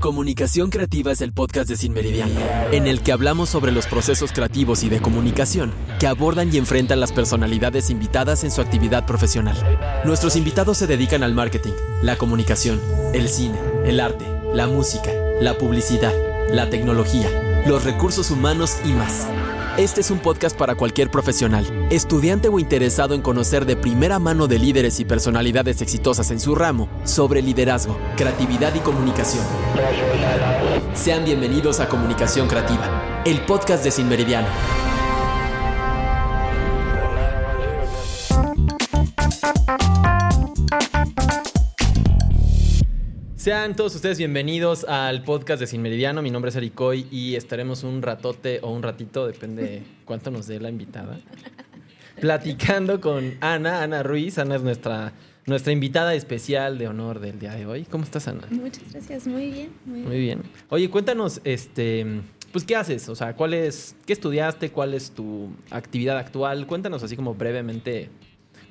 Comunicación Creativa es el podcast de Sin Meridiano, en el que hablamos sobre los procesos creativos y de comunicación que abordan y enfrentan las personalidades invitadas en su actividad profesional. Nuestros invitados se dedican al marketing, la comunicación, el cine, el arte, la música, la publicidad, la tecnología, los recursos humanos y más. Este es un podcast para cualquier profesional, estudiante o interesado en conocer de primera mano de líderes y personalidades exitosas en su ramo sobre liderazgo, creatividad y comunicación. Sean bienvenidos a Comunicación Creativa, el podcast de Sin Meridiano. Sean todos ustedes bienvenidos al podcast de Sin Meridiano. Mi nombre es Ericoy y estaremos un ratote o un ratito, depende cuánto nos dé la invitada, platicando con Ana, Ana Ruiz. Ana es nuestra, nuestra invitada especial de honor del día de hoy. ¿Cómo estás, Ana? Muchas gracias, muy bien. Muy, muy bien. Oye, cuéntanos, este, pues, ¿qué haces? O sea, ¿cuál es, qué estudiaste? ¿Cuál es tu actividad actual? Cuéntanos así como brevemente,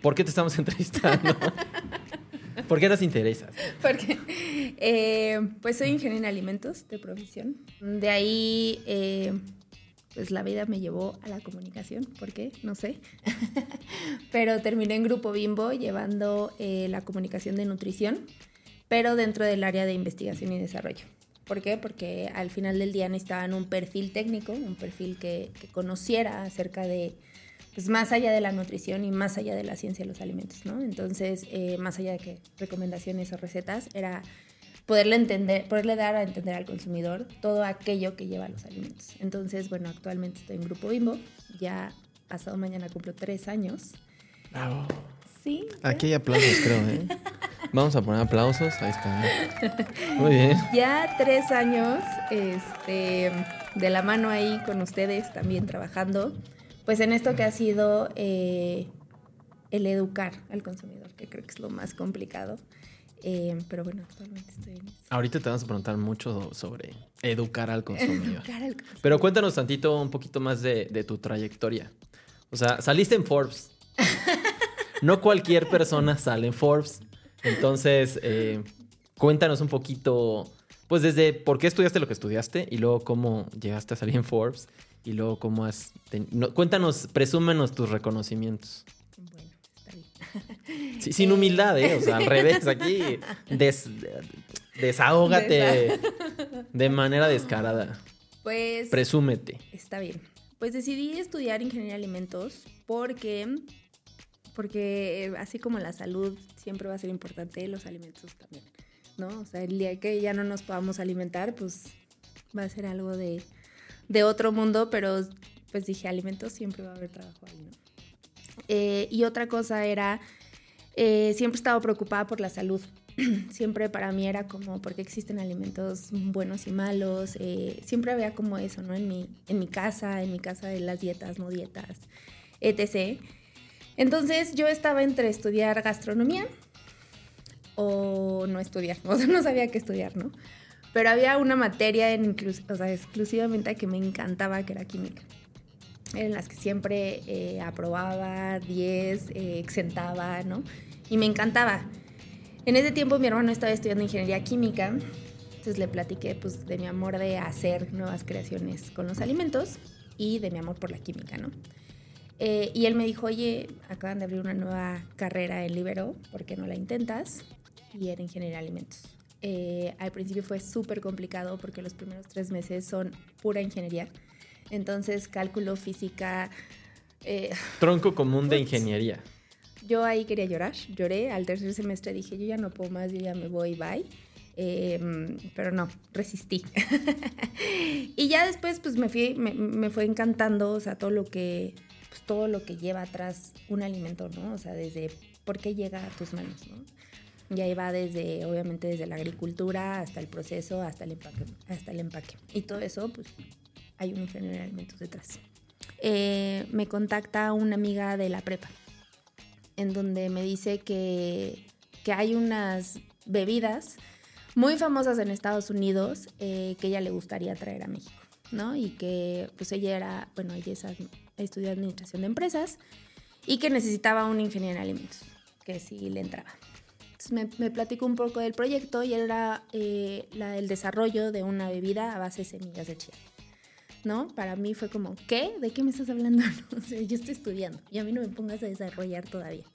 ¿por qué te estamos entrevistando? ¿Por qué nos interesas? Porque, eh, pues soy ingeniera en alimentos de profesión. De ahí, eh, pues la vida me llevó a la comunicación. ¿Por qué? No sé. pero terminé en Grupo Bimbo llevando eh, la comunicación de nutrición, pero dentro del área de investigación y desarrollo. ¿Por qué? Porque al final del día necesitaban un perfil técnico, un perfil que, que conociera acerca de pues más allá de la nutrición y más allá de la ciencia de los alimentos, ¿no? Entonces, eh, más allá de que recomendaciones o recetas, era poderle entender, poderle dar a entender al consumidor todo aquello que lleva los alimentos. Entonces, bueno, actualmente estoy en Grupo Bimbo, ya pasado mañana cumplo tres años. Bravo. Sí. Aquí hay aplausos, creo, ¿eh? Vamos a poner aplausos. Ahí está. Muy bien. Ya tres años, este, de la mano ahí con ustedes, también trabajando pues en esto que ha sido eh, el educar al consumidor, que creo que es lo más complicado. Eh, pero bueno, actualmente estoy en eso. Ahorita te vamos a preguntar mucho sobre educar al consumidor. educar al consumidor. Pero cuéntanos tantito, un poquito más de, de tu trayectoria. O sea, saliste en Forbes. no cualquier persona sale en Forbes. Entonces, eh, cuéntanos un poquito, pues desde por qué estudiaste lo que estudiaste y luego cómo llegaste a salir en Forbes y luego cómo has... No, cuéntanos, presúmenos tus reconocimientos. Bueno, está bien. Sí, sin humildad, ¿eh? O sea, al revés, aquí des, desahógate de manera descarada. Pues... Presúmete. Está bien. Pues decidí estudiar ingeniería de alimentos porque porque así como la salud siempre va a ser importante, los alimentos también, ¿no? O sea, el día que ya no nos podamos alimentar, pues va a ser algo de, de otro mundo, pero pues dije, alimentos siempre va a haber trabajo ahí, ¿no? Eh, y otra cosa era, eh, siempre he estado preocupada por la salud. siempre para mí era como, ¿por qué existen alimentos buenos y malos? Eh, siempre había como eso, ¿no? En mi, en mi casa, en mi casa de las dietas, no dietas, etc. Entonces yo estaba entre estudiar gastronomía o no estudiar, o sea, no sabía qué estudiar, ¿no? Pero había una materia en o sea, exclusivamente que me encantaba, que era química. En las que siempre eh, aprobaba 10, eh, exentaba, ¿no? Y me encantaba. En ese tiempo mi hermano estaba estudiando ingeniería química, entonces le platiqué pues, de mi amor de hacer nuevas creaciones con los alimentos y de mi amor por la química, ¿no? Eh, y él me dijo, oye, acaban de abrir una nueva carrera en Libero, ¿por qué no la intentas? Y era ingeniería de alimentos. Eh, al principio fue súper complicado porque los primeros tres meses son pura ingeniería. Entonces, cálculo, física... Eh, Tronco común de ingeniería. Yo ahí quería llorar, lloré. Al tercer semestre dije, yo ya no puedo más, yo ya me voy, bye. Eh, pero no, resistí. y ya después, pues me, fui, me, me, fue encantando, o sea, todo lo que, pues, todo lo que lleva atrás un alimento, ¿no? O sea, desde por qué llega a tus manos, ¿no? Y ahí va desde, obviamente, desde la agricultura hasta el proceso, hasta el empaque. Hasta el empaque. Y todo eso, pues, hay un ingeniero de alimentos detrás. Eh, me contacta una amiga de la prepa, en donde me dice que, que hay unas bebidas muy famosas en Estados Unidos eh, que ella le gustaría traer a México, ¿no? Y que, pues, ella era, bueno, ella es, estudió administración de empresas y que necesitaba un ingeniero en alimentos, que sí le entraba. Entonces me, me platicó un poco del proyecto y era eh, la, el desarrollo de una bebida a base de semillas de chía. ¿No? Para mí fue como, ¿qué? ¿De qué me estás hablando? o sea, yo estoy estudiando y a mí no me pongas a desarrollar todavía.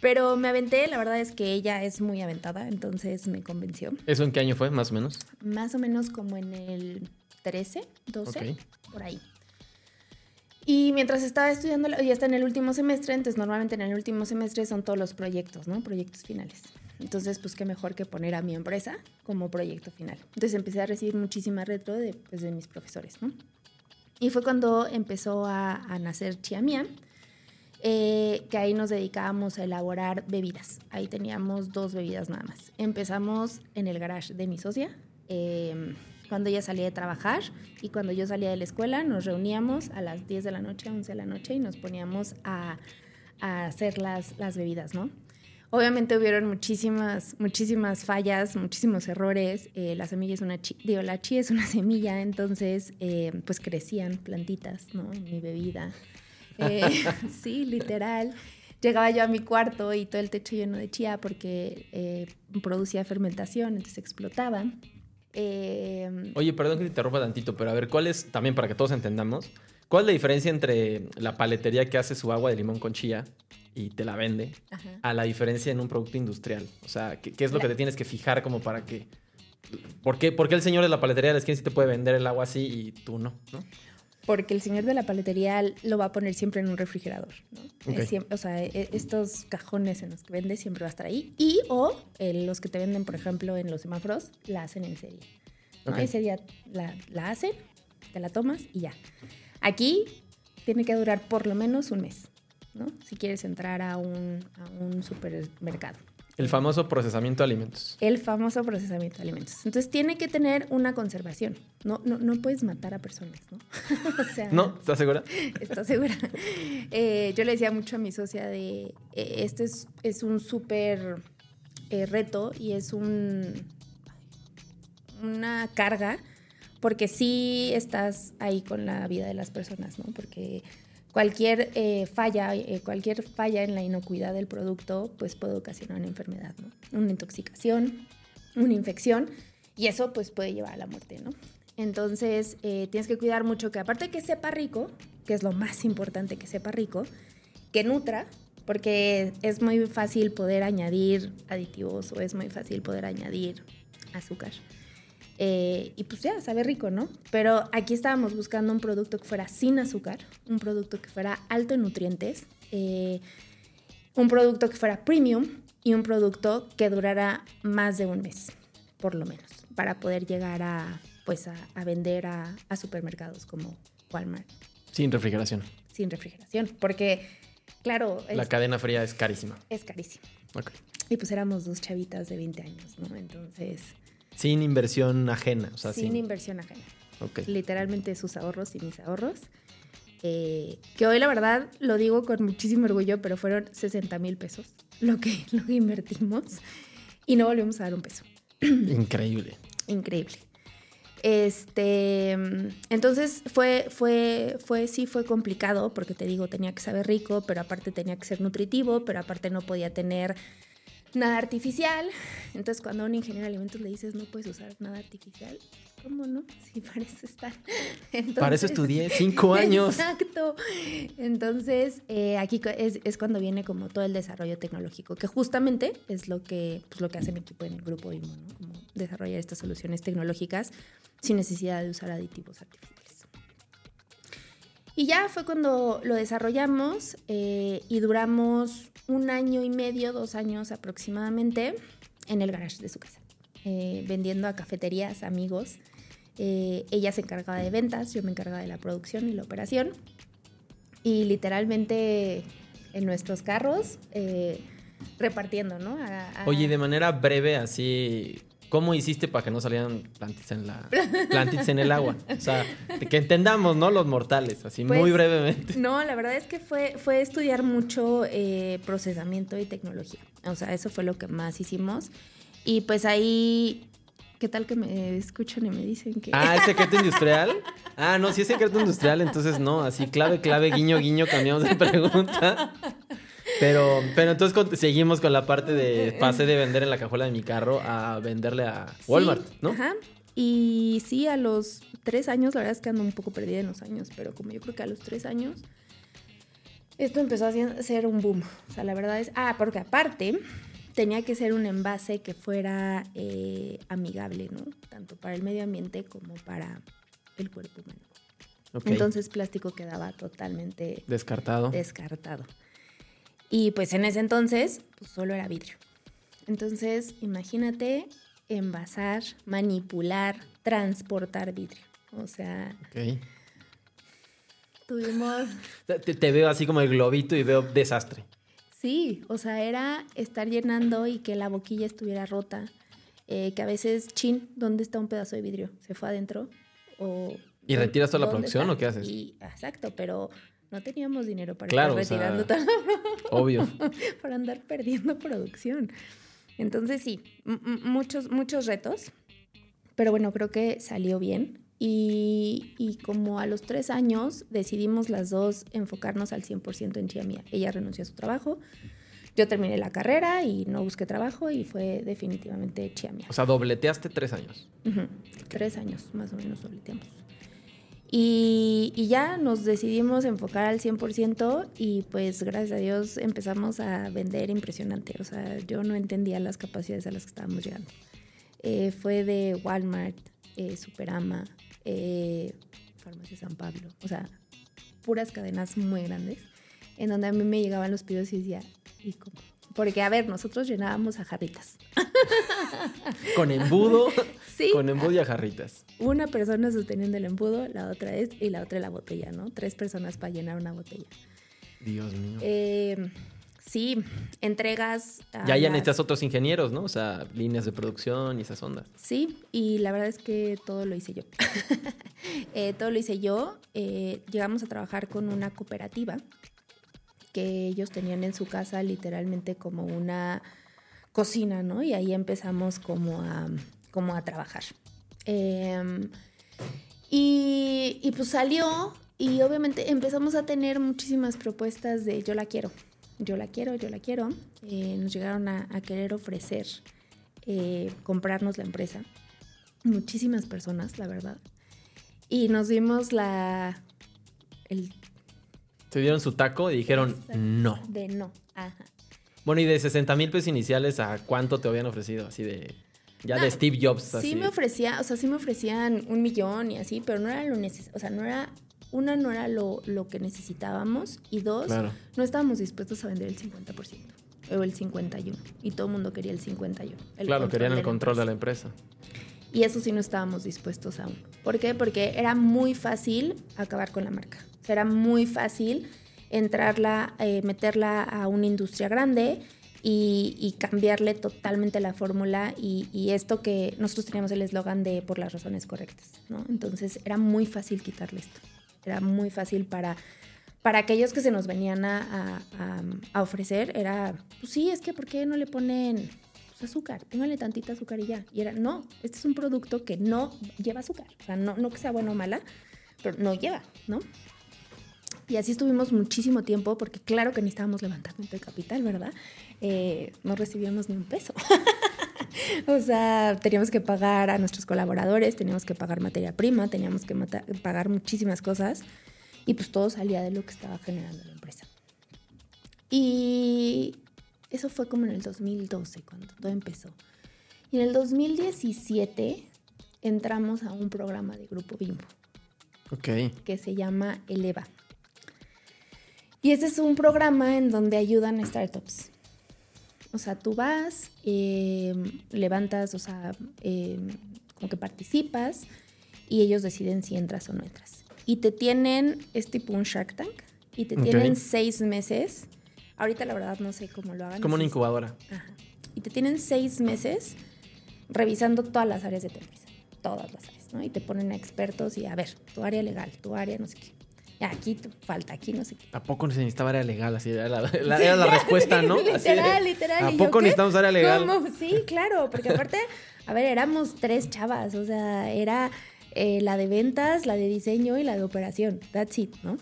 Pero me aventé, la verdad es que ella es muy aventada, entonces me convenció. ¿Eso en qué año fue, más o menos? Más o menos como en el 13, 12, Ok. por ahí. Y mientras estaba estudiando, ya está en el último semestre, entonces normalmente en el último semestre son todos los proyectos, ¿no? Proyectos finales. Entonces, pues qué mejor que poner a mi empresa como proyecto final. Entonces empecé a recibir muchísima retro de, pues, de mis profesores, ¿no? Y fue cuando empezó a, a nacer Chia Mía, eh, que ahí nos dedicábamos a elaborar bebidas. Ahí teníamos dos bebidas nada más. Empezamos en el garage de mi socia, eh, cuando ella salía de trabajar y cuando yo salía de la escuela, nos reuníamos a las 10 de la noche, 11 de la noche y nos poníamos a, a hacer las, las bebidas, ¿no? Obviamente hubieron muchísimas, muchísimas fallas, muchísimos errores. Eh, la semilla es una chi, digo, la chía es una semilla, entonces eh, pues crecían plantitas, ¿no? En mi bebida. Eh, sí, literal. Llegaba yo a mi cuarto y todo el techo lleno de chía porque eh, producía fermentación, entonces explotaba. Eh, Oye, perdón que te interrumpa tantito, pero a ver, ¿cuál es, también para que todos entendamos, cuál es la diferencia entre la paletería que hace su agua de limón con chía y te la vende ajá. a la diferencia en un producto industrial? O sea, ¿qué, qué es lo La- que te tienes que fijar como para que... ¿Por qué, por qué el señor de la paletería de la esquina sí te puede vender el agua así y tú no? ¿no? Porque el señor de la paletería lo va a poner siempre en un refrigerador, ¿no? O sea, e- estos cajones en los que vende siempre va a estar ahí. Y o eh, los que te venden, por ejemplo, en los semáforos, la hacen en serie. ¿no? Ok. Ese día la, la hacen, te la tomas y ya. Aquí tiene que durar por lo menos un mes, ¿no? Si quieres entrar a un, a un supermercado. El famoso procesamiento de alimentos. El famoso procesamiento de alimentos. Entonces tiene que tener una conservación. No, no, no puedes matar a personas, ¿no? o sea, ¿No? ¿Estás segura? ¿Estás segura? Eh, yo le decía mucho a mi socia de, eh, este es, es un súper eh, reto y es un, una carga, porque sí estás ahí con la vida de las personas, ¿no? Porque cualquier eh, falla, eh, cualquier falla en la inocuidad del producto, pues puede ocasionar una enfermedad. Una intoxicación, una infección, y eso pues puede llevar a la muerte, ¿no? Entonces eh, tienes que cuidar mucho que aparte que sepa rico, que es lo más importante que sepa rico, que nutra, porque es muy fácil poder añadir aditivos o es muy fácil poder añadir azúcar. Eh, y pues ya, sabe rico, ¿no? Pero aquí estábamos buscando un producto que fuera sin azúcar, un producto que fuera alto en nutrientes, eh, un producto que fuera premium y un producto que durara más de un mes, por lo menos, para poder llegar a, pues a, a vender a, a supermercados como Walmart Sin refrigeración. sin refrigeración, porque claro, es, La cadena fría es carísima. es carísimo. Ok. Y pues éramos dos chavitas de 20 años, ¿no? Entonces, Sin inversión ajena. O sea, sin sin... inversión ajena. Ok. Literalmente sus ahorros y mis ahorros. Eh, que hoy la verdad lo digo con muchísimo orgullo, pero fueron 60 mil pesos lo que, lo que invertimos y no volvimos a dar un peso. Increíble. Increíble. Este, entonces fue, fue, fue, sí fue complicado porque te digo, tenía que saber rico, pero aparte tenía que ser nutritivo, pero aparte no podía tener nada artificial. Entonces cuando a un ingeniero de alimentos le dices no puedes usar nada artificial, ¿cómo no? Si parece estar. Entonces, Para eso estudié cinco años. Exacto. Entonces, eh, aquí es, es cuando viene como todo el desarrollo tecnológico, que justamente es lo que, pues, lo que hace mi equipo en el grupo IMO, ¿no? Como desarrollar estas soluciones tecnológicas sin necesidad de usar aditivos artificiales. Y ya fue cuando lo desarrollamos eh, y duramos un año y medio, dos años aproximadamente en el garage de su casa, eh, vendiendo a cafeterías, amigos. Eh, ella se encargaba de ventas, yo me encargaba de la producción y la operación. Y literalmente en nuestros carros eh, repartiendo, ¿no? A- a- Oye, de manera breve, así, ¿cómo hiciste para que no salieran plantitas en la plantitas en el agua? O sea, que entendamos, ¿no? Los mortales, así Pues, muy brevemente. No, la verdad es que fue, fue estudiar mucho eh, procesamiento y tecnología. O sea, eso fue lo que más hicimos. Y pues ahí, ¿qué tal que me escuchan y me dicen que... Ah, ¿es secreto industrial? Ah, no, si es secreto industrial, entonces no, así clave, clave, guiño, guiño, cambiamos de pregunta. Pero, pero entonces con- seguimos con la parte de pasé de vender en la cajuela de mi carro a venderle a Walmart, Sí, ¿no? Ajá. Y sí, a los tres años, la verdad es que ando un poco perdida en los años, pero como yo creo que a los tres años, esto empezó a ser- un boom. O sea, la verdad es. Ah, porque aparte, tenía que ser un envase que fuera eh, amigable, ¿no? Tanto para el medio ambiente como para el cuerpo humano. Ok. Entonces, plástico quedaba totalmente Descartado. descartado. Y pues en ese entonces, pues solo era vidrio. Entonces, imagínate envasar, manipular, transportar vidrio. O sea, Ok. tuvimos, Te, te veo así como el globito y veo desastre. sí, o sea, era estar llenando y que la boquilla estuviera rota. eh, que a veces, chin, ¿dónde está un pedazo de vidrio? ¿Se fue adentro? O, ¿Y retiras toda la ¿dónde producción está? o qué haces? Y- exacto, pero no teníamos dinero para Claro, o sea, retirando todo. Obvio. para andar perdiendo producción. Entonces sí, muchos, muchos retos, pero bueno, creo que salió bien. Y, y como a los tres años decidimos las dos enfocarnos al 100% en Chia Mía. Ella renunció a su trabajo, yo terminé la carrera y no busqué trabajo y fue definitivamente Chia Mía. O sea, dobleteaste tres años. Tres años más o menos dobleteamos. Y, ya nos decidimos enfocar al 100% y pues gracias a Dios empezamos a vender impresionante. O sea, yo no entendía las capacidades a las que estábamos llegando. Eh, fue de Walmart, eh, Superama, eh, Farmacia San Pablo, o sea, puras cadenas muy grandes, en donde a mí me llegaban los pedidos y decía, ¿y cómo? Porque, a ver, nosotros llenábamos a jarritas. Con embudo. Sí. Con embudo y a jarritas. una persona sosteniendo el embudo, la otra es y la otra la botella, ¿no? Tres personas para llenar una botella. Dios mío. Eh, sí, entregas. a ya ya las- necesitas otros ingenieros, ¿no? O sea, líneas de producción y esas ondas. Sí, y la verdad es que todo lo hice yo. Eh, todo lo hice yo. Eh, llegamos a trabajar con una cooperativa que ellos tenían en su casa literalmente como una cocina, ¿no? Y ahí empezamos como a, como a trabajar. Eh, y, pues salió y obviamente empezamos a tener muchísimas propuestas de yo la quiero, yo la quiero, yo la quiero. Eh, nos llegaron a, querer ofrecer eh, comprarnos la empresa. Muchísimas personas, la verdad. Y nos dimos la... Se dieron su taco y dijeron Exacto. no. de no. Ajá. Bueno, y de 60 mil pesos iniciales, ¿a cuánto te habían ofrecido? Así de. Ya de No, Steve Jobs. Así. Sí me ofrecía, o sea, sí me ofrecían un millón y así, pero no era lo necesario, o sea, no era, una no era lo, lo que necesitábamos y dos, Claro. no estábamos dispuestos a vender el 50% o el 51 y todo el mundo quería el 51. el claro, querían el control de la empresa. Y eso sí no estábamos dispuestos aún. ¿Por qué? Porque era muy fácil acabar con la marca. Era muy fácil entrarla, eh, meterla a una industria grande y, cambiarle totalmente la fórmula. Y, esto que nosotros teníamos el eslogan de por las razones correctas, ¿no? Entonces era muy fácil quitarle esto. Era muy fácil para, para aquellos que se nos venían a, a- a- ofrecer. Era, pues sí, es que ¿por qué no le ponen pues, azúcar, póngale tantita azúcar y ya. Y era, no, este es un producto que no lleva azúcar. O sea, no, no que sea bueno o mala, pero no lleva, ¿no? Y así estuvimos muchísimo tiempo, porque claro que necesitábamos levantamiento de capital, ¿verdad? Eh, no recibíamos ni un peso. o sea, teníamos que pagar a nuestros colaboradores, teníamos que pagar materia prima, teníamos que pagar muchísimas cosas, y pues todo salía de lo que estaba generando la empresa. Y eso fue como en el 2012, cuando todo empezó. Y en el 2017 entramos a un programa de Grupo Bimbo Ok. que se llama Eleva. Y ese es un programa en donde ayudan a startups. O sea, tú vas, eh, levantas, o sea, eh, como que participas y ellos deciden si entras o no entras. Y te tienen, es tipo un Shark Tank, y te tienen seis meses. Ahorita la verdad no sé cómo lo hagan. Es como una incubadora. Ajá. Y te tienen seis meses revisando todas las áreas de tu empresa. Todas las áreas, ¿no? Y te ponen a expertos y a ver, tu área legal, tu área no sé qué. Aquí falta, aquí no sé qué. ¿A poco necesitaba área legal? Así era la, la- era la respuesta, ¿no? De, literal, literal. ¿A ¿y yo poco necesitamos área legal? ¿Cómo? Sí, claro, porque aparte, a ver, éramos tres chavas, o sea, era eh, la de ventas, la de diseño y la de operación. That's it, ¿no?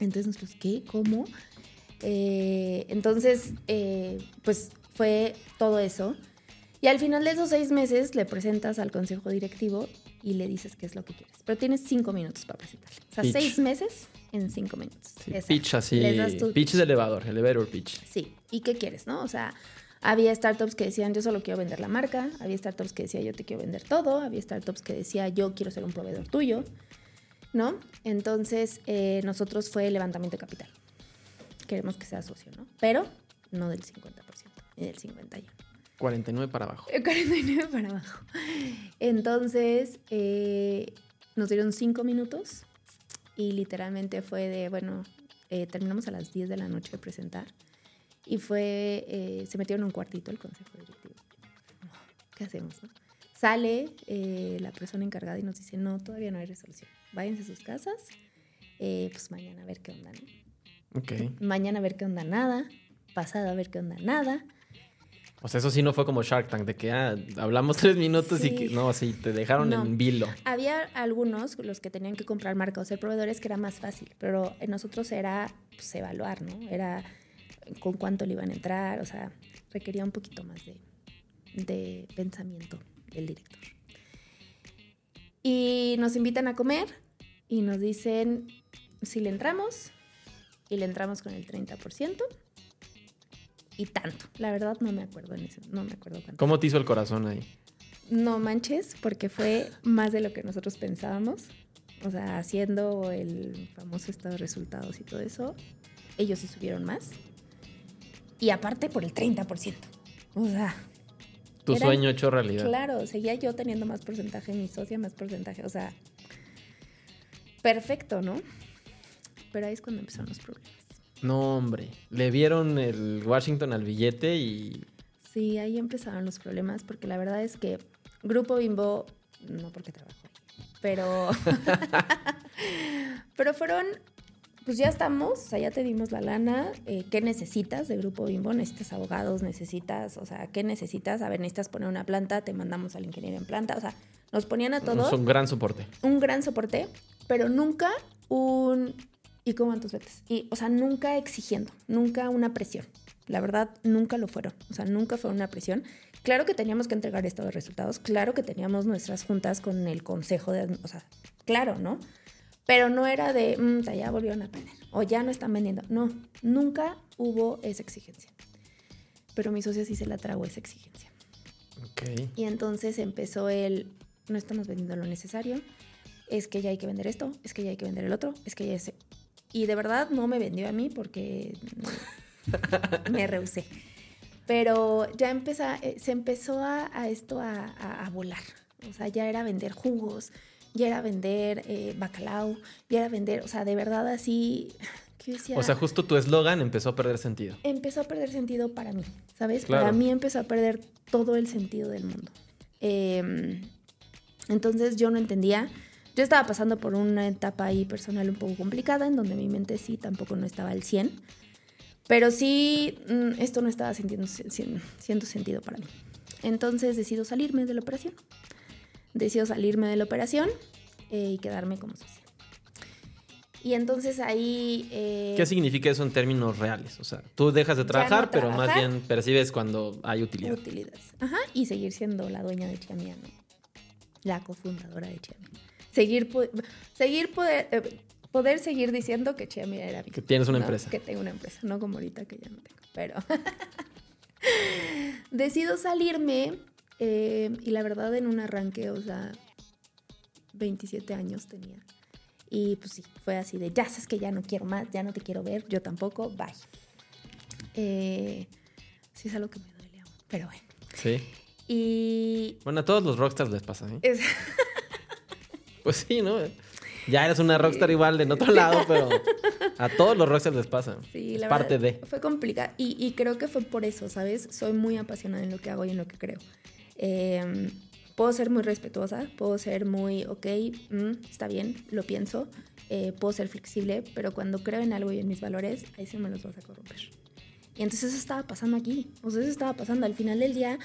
Entonces nosotros, ¿qué? ¿Cómo? Eh, entonces, eh, pues fue todo eso. Y al final de esos seis meses le presentas al consejo directivo y le dices qué es lo que quieres. Pero tienes cinco minutos para presentarle. O sea, Pitch. seis meses en cinco minutos. Sí, pitch así. Tu Pitch de elevador, elevator pitch. Sí. ¿Y qué quieres, no? O sea, había startups que decían yo solo quiero vender la marca, había startups que decían yo te quiero vender todo, había startups que decía yo quiero ser un proveedor tuyo, ¿no? Entonces, eh, nosotros fue levantamiento de capital. Queremos que sea socio, ¿no? Pero no del 50%, ni del 51%. 49 para abajo. Eh, 49 para abajo. Entonces, eh, nos dieron cinco minutos y literalmente fue de, bueno, eh, terminamos a las 10 de la noche de presentar y fue, eh, se metieron en un cuartito el consejo directivo. ¿Qué hacemos? no? Sale eh, la persona encargada y nos dice, no, todavía no hay resolución. Váyanse a sus casas, eh, pues mañana a ver qué onda, ¿no? Ok. Mañana a ver qué onda, nada. Pasado a ver qué onda, nada. O sea, eso sí no fue como Shark Tank, de que ah, hablamos tres minutos y que. No, sí, te dejaron No. en vilo. Había algunos, los que tenían que comprar marca o ser proveedores, que era más fácil, pero en nosotros era pues, evaluar, ¿no? Era con cuánto le iban a entrar, o sea, requería un poquito más de, de pensamiento del director. Y nos invitan a comer y nos dicen si le entramos, y le entramos con el 30%. Y tanto. La verdad no me acuerdo en eso. No me acuerdo cuánto. ¿Cómo te hizo el corazón ahí? No manches, porque fue más de lo que nosotros pensábamos. O sea, haciendo el famoso estado de resultados y todo eso, ellos sí subieron más. Y aparte por el 30%. O sea, Tu Era- sueño hecho realidad. claro, seguía yo teniendo más porcentaje, mi socia más porcentaje. O sea, perfecto, ¿no? Pero ahí es cuando empezaron los problemas. No, hombre. Le vieron el Washington al billete y. Sí, ahí empezaron los problemas, porque la verdad es que Grupo Bimbo, no porque trabajo ahí, pero, pero fueron, pues ya estamos, o sea, ya te dimos la lana, eh, ¿qué necesitas de Grupo Bimbo? Necesitas abogados, necesitas, o sea, ¿qué necesitas? A ver, necesitas poner una planta, te mandamos al ingeniero en planta, o sea, nos ponían a Es todos un gran soporte. un gran soporte, pero nunca un ¿y cómo van tus betas? Y, o sea, nunca exigiendo, nunca una presión. La verdad, nunca lo fueron. O sea, nunca fue una presión. Claro que teníamos que entregar estado de resultados, claro que teníamos nuestras juntas con el consejo de, o sea, claro, ¿no? Pero no era de, "Mm, ya volvieron a perder o ya no están vendiendo. No, nunca hubo esa exigencia. Pero mi socio sí se la tragó esa exigencia. Ok. Y entonces empezó el, no estamos vendiendo lo necesario, es que ya hay que vender esto, es que ya hay que vender el otro, es que ya es... Y de verdad no me vendió a mí porque me rehusé. Pero ya empeza- eh, se empezó a, a esto a, a- a volar. O sea, ya era vender jugos, ya era vender eh, bacalao, ya era vender, o sea, de verdad así... decía, O sea, justo tu eslogan empezó a perder sentido. empezó a perder sentido para mí, ¿sabes? Claro. Para mí empezó a perder todo el sentido del mundo. Eh, entonces yo no entendía. Yo estaba pasando por una etapa ahí personal un poco complicada, en donde mi mente sí tampoco no estaba al 100. Pero sí, mm, esto no estaba sintiendo, sin- siendo sentido para mí. Entonces decido salirme de la operación. Decido salirme de la operación eh, y quedarme como socia. Y entonces ahí... eh, ¿Qué significa eso en términos reales? O sea, tú dejas de no trabajar, pero más bien percibes cuando hay utilidad. utilidades. Ajá, y seguir siendo la dueña de Chiamía, ¿no? La cofundadora de Chiamía. Seguir, seguir poder, eh, poder seguir diciendo que Chiamía era mi. Que tienes una ¿no? empresa. Que tengo una empresa, no como ahorita que ya no tengo. Pero decido salirme eh, y la verdad en un arranque, o sea, 27 años tenía. Y pues sí, fue así de, ya sabes que ya no quiero más, ya no te quiero ver, yo tampoco, bye. Eh, sí es algo que me duele aún, pero bueno. Sí. Y Bueno, a todos los rockstars les pasa, ¿eh? es- Pues sí, ¿no? Ya eres una rockstar igual en otro lado, pero a todos los rockstars les pasa. sí, es la parte verdad, de. Fue complicado y, y creo que fue por eso, ¿sabes? Soy muy apasionada en lo que hago y en lo que creo. Eh, puedo ser muy respetuosa, puedo ser muy, ok, mm, está bien, lo pienso, eh, puedo ser flexible, pero cuando creo en algo y en mis valores, ahí sí me los vas a corromper. Y entonces eso estaba pasando aquí, o sea, eso estaba pasando. Al final del día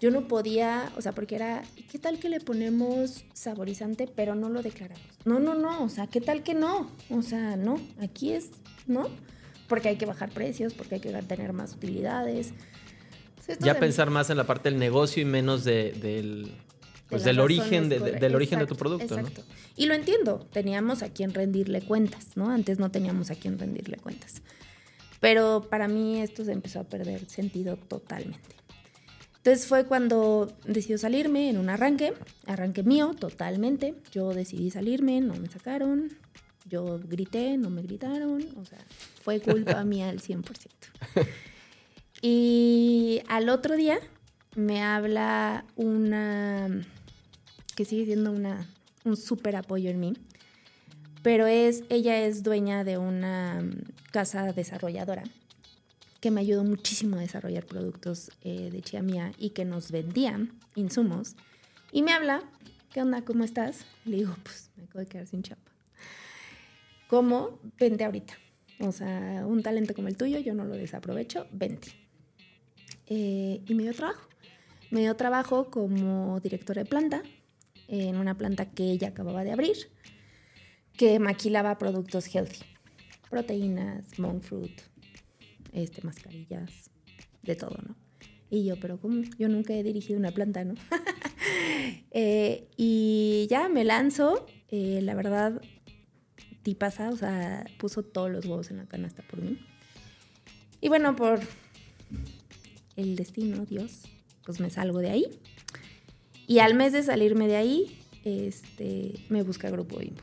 yo no podía, o sea, porque era, ¿y qué tal que le ponemos saborizante pero no lo declaramos? No, no, no, o sea, ¿qué tal que no? O sea, no, aquí es, ¿no? porque hay que bajar precios, porque hay que tener más utilidades. ya pensar más en la parte del negocio y menos de, del, pues del origen, del origen de tu producto. Exacto. Y lo entiendo, teníamos a quien rendirle cuentas, ¿no? Antes no teníamos a quien rendirle cuentas. Pero para mí esto se empezó a perder sentido totalmente. Entonces fue cuando decidió salirme en un arranque, arranque mío totalmente. Yo decidí salirme, no me sacaron. Yo grité, no me gritaron. O sea, fue culpa mía al 100%. Y al otro día me habla una, que sigue siendo una, un súper apoyo en mí, pero es, ella es dueña de una casa desarrolladora que me ayudó muchísimo a desarrollar productos eh, de Chia Mía y que nos vendían insumos. Y me habla, ¿qué onda? ¿Cómo estás? Le digo, pues me acabo de quedar sin chapa. ¿Cómo? Vente ahorita. O sea, un talento como el tuyo, yo no lo desaprovecho, vente. Eh, y me dio trabajo. Me dio trabajo como directora de planta en una planta que ella acababa de abrir, que maquilaba productos healthy. Proteínas, monk fruit, este, mascarillas, de todo, ¿no? Y yo, pero ¿cómo? Yo nunca he dirigido una planta, ¿no? Eh, y ya me lanzo, eh, la verdad, pasa, o sea, puso todos los huevos en la canasta por mí. Y bueno, por el destino, Dios, pues me salgo de ahí. Y al mes de salirme de ahí, este, me busca Grupo Bimbo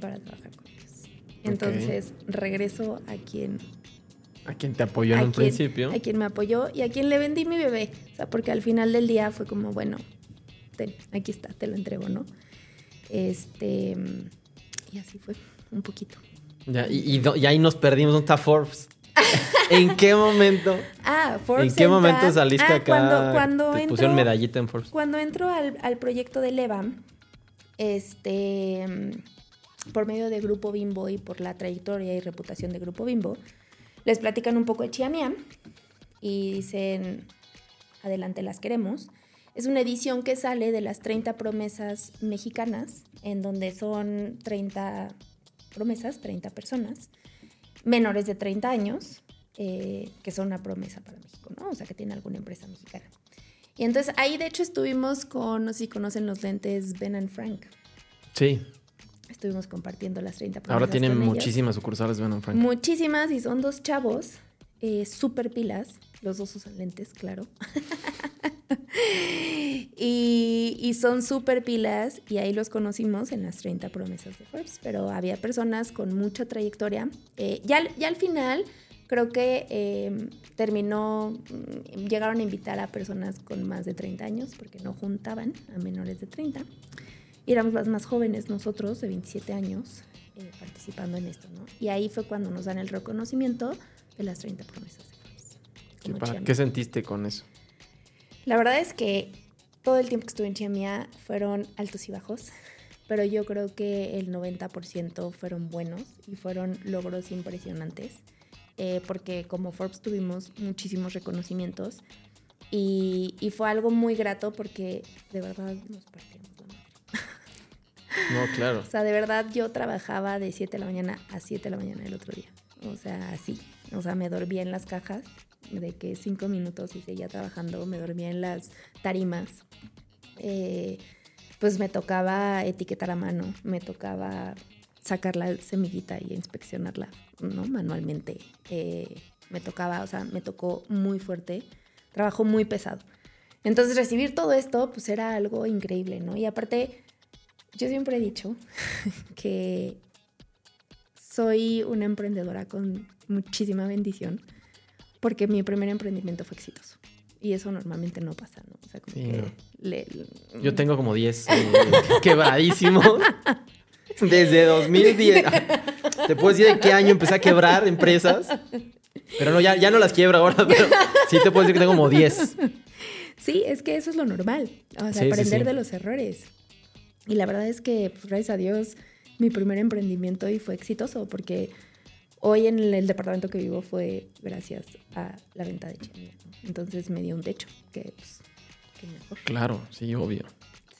para trabajar con ellos. Entonces regreso a quien a quien te apoyó en un principio. A quien me apoyó y a quien le vendí mi bebé. O sea, porque al final del día fue como, bueno, ten, aquí está, te lo entrego, ¿no? Este. Y así fue, un poquito. Ya, y, ahí nos perdimos. ¿Dónde está Forbes? ¿En qué momento? Ah, Forbes. ¿En qué momento saliste ah, acá? Cuando, cuando te pusieron medallita en Forbes. Cuando entro al, al proyecto de Leva, este, por medio de Grupo Bimbo y por la trayectoria y reputación de Grupo Bimbo, les platican un poco de Chiamiam y dicen, adelante las queremos. Es una edición que sale de las 30 promesas mexicanas, en donde son 30 promesas, 30 personas, menores de 30 años, eh, que son una promesa para México, ¿no? O sea, que tiene alguna empresa mexicana. Y entonces ahí de hecho estuvimos con, no sé si conocen los lentes Ben and Frank. Sí. Estuvimos compartiendo las 30 Ahora tienen muchísimas sucursales Ben Frank. Muchísimas y son dos chavos eh, súper pilas. Los dos usan lentes, claro. y, son súper pilas y ahí los conocimos en las 30 promesas de Forbes. Pero había personas con mucha trayectoria. Eh, ya, ya al final creo que em, terminó, mm, llegaron a invitar a personas con más de 30 años porque no juntaban a menores de 30 y éramos las más jóvenes nosotros, de 27 años, eh, participando en esto, ¿no? Y ahí fue cuando nos dan el reconocimiento de las 30 promesas de ¿Qué sentiste con eso? La verdad es que todo el tiempo que estuve en Chiamía fueron altos y bajos, pero yo creo que el 90% fueron buenos y fueron logros impresionantes, eh, porque como Forbes tuvimos muchísimos reconocimientos y, y, fue algo muy grato porque de verdad nos partimos no, claro. O sea, de verdad yo trabajaba de 7 de la mañana a 7 de la mañana el otro día. O sea, así. O sea, me dormía en las cajas de que 5 minutos y seguía trabajando. Me dormía en las tarimas. Eh, pues me tocaba etiquetar a mano. Me tocaba sacar la semillita y inspeccionarla, ¿no? Manualmente. Eh, me tocaba, o sea, me tocó muy fuerte. Trabajo muy pesado. Entonces recibir todo esto, pues era algo increíble, ¿no? Y aparte yo siempre he dicho que soy una emprendedora con muchísima bendición porque mi primer emprendimiento fue exitoso. Y eso normalmente no pasa, ¿no? O sea, como que Yo tengo como 10 eh, quebradísimos. Desde 2010. Te puedo decir de qué año empecé a quebrar empresas. Pero no, ya, ya no las quiebro ahora, pero sí te puedo decir que tengo como 10. Sí, es que eso es lo normal. O sea, aprender de los errores. Y la verdad es que, pues, gracias a Dios, mi primer emprendimiento y fue exitoso porque hoy en el departamento que vivo fue gracias a la venta de Chimia. Entonces me dio un techo, que pues, mejor. Claro, sí, obvio.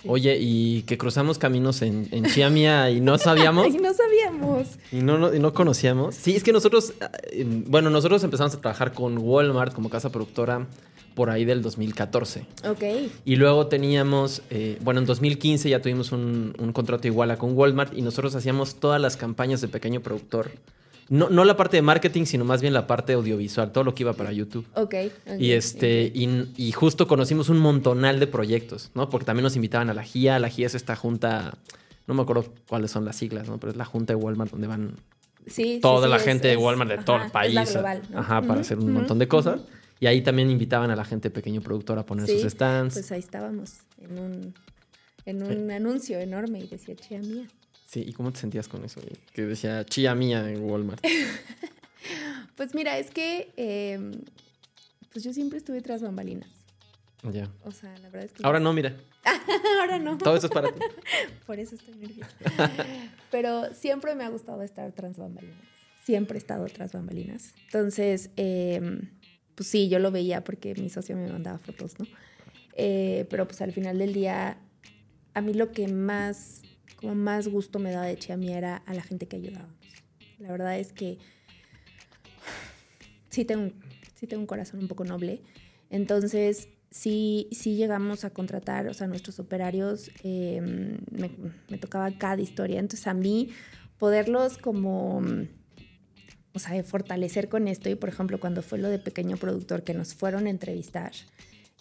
Oye, y que cruzamos caminos en, en Chiamia y no sabíamos. Ay, no sabíamos. Y no, no, y no conocíamos. Sí, es que nosotros, eh, bueno, nosotros empezamos a trabajar con Walmart como casa productora por ahí del 2014. Ok. Y luego teníamos, eh, bueno, en 2015 ya tuvimos un, un contrato igual a con Walmart y nosotros hacíamos todas las campañas de pequeño productor. No, no la parte de marketing, sino más bien la parte audiovisual, todo lo que iba para YouTube. Ok. Y este, y, y justo conocimos un montonal de proyectos, ¿no? Porque también nos invitaban a la GIA. La GIA es esta junta, no me acuerdo cuáles son las siglas, ¿no? Pero es la junta de Walmart donde van Sí, toda sí, la gente es- de Walmart de todo el país. Es la global, ¿no? Ajá, para hacer un montón de cosas. Y ahí también invitaban a la gente pequeño productor a poner Sí, sus stands. Pues ahí estábamos, en un, en un anuncio enorme y decía chía mía. Sí, ¿y cómo te sentías con eso? Que decía chía mía en Walmart. Pues mira, es que eh, pues yo siempre estuve tras bambalinas. ya. O sea, la verdad es que... Ahora no, mira. Ahora no. Todo eso es para ti. Por eso estoy nerviosa. Pero siempre me ha gustado estar tras bambalinas. Siempre he estado tras bambalinas. Entonces, eh, pues sí, yo lo veía porque mi socio me mandaba fotos, ¿no? Eh, pero pues al final del día, a mí lo que más, como más gusto me daba de Chiami era a la gente que ayudábamos. La verdad es que sí tengo, un- sí tengo un corazón un poco noble. Entonces, sí, sí llegamos a contratar, o sea, nuestros operarios, eh, me, me tocaba cada historia. Entonces, a mí, poderlos como, o sea, fortalecer con esto, y por ejemplo, cuando fue lo de pequeño productor que nos fueron a entrevistar,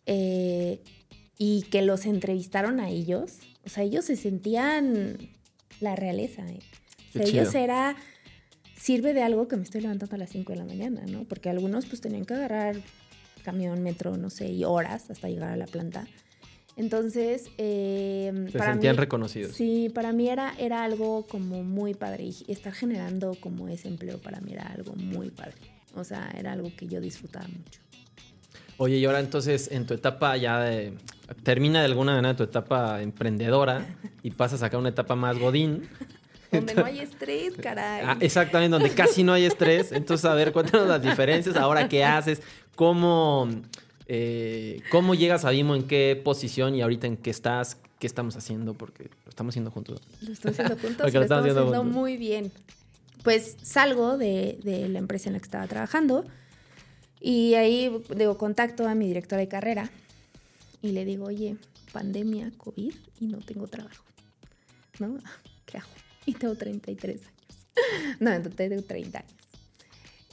eh, y que los entrevistaron a ellos, o sea, ellos se sentían la realeza, ¿eh? O sea, ellos era, sirve de algo que me estoy levantando a las 5 de la mañana, ¿no? Porque algunos pues tenían que agarrar camión, metro, no sé, y horas hasta llegar a la planta. Entonces, eh, Se para sentían mí- reconocidos. Sí, para mí era, era algo como muy padre. Y estar generando como ese empleo para mí era algo muy padre. O sea, era algo que yo disfrutaba mucho. Oye, y ahora entonces en tu etapa ya de... Termina de alguna manera tu etapa emprendedora y pasas acá a una etapa más godín. Donde no hay estrés, caray. Ah, exactamente, donde casi no hay estrés. Entonces, a ver, cuéntanos las diferencias. Ahora, ¿qué haces? ¿Cómo, eh, cómo llegas a Vimo? ¿En qué posición? Y ahorita, ¿en qué estás? ¿Qué estamos haciendo? Porque lo estamos haciendo juntos. Lo estoy haciendo juntos lo estamos estamos haciendo juntos. muy bien. Pues salgo de, de la empresa en la que estaba trabajando y ahí digo, contacto a mi directora de carrera y le digo, oye, pandemia, COVID y no tengo trabajo. ¿No? ¿Qué hago? Y tengo 33 años. No, entonces tengo 30 años.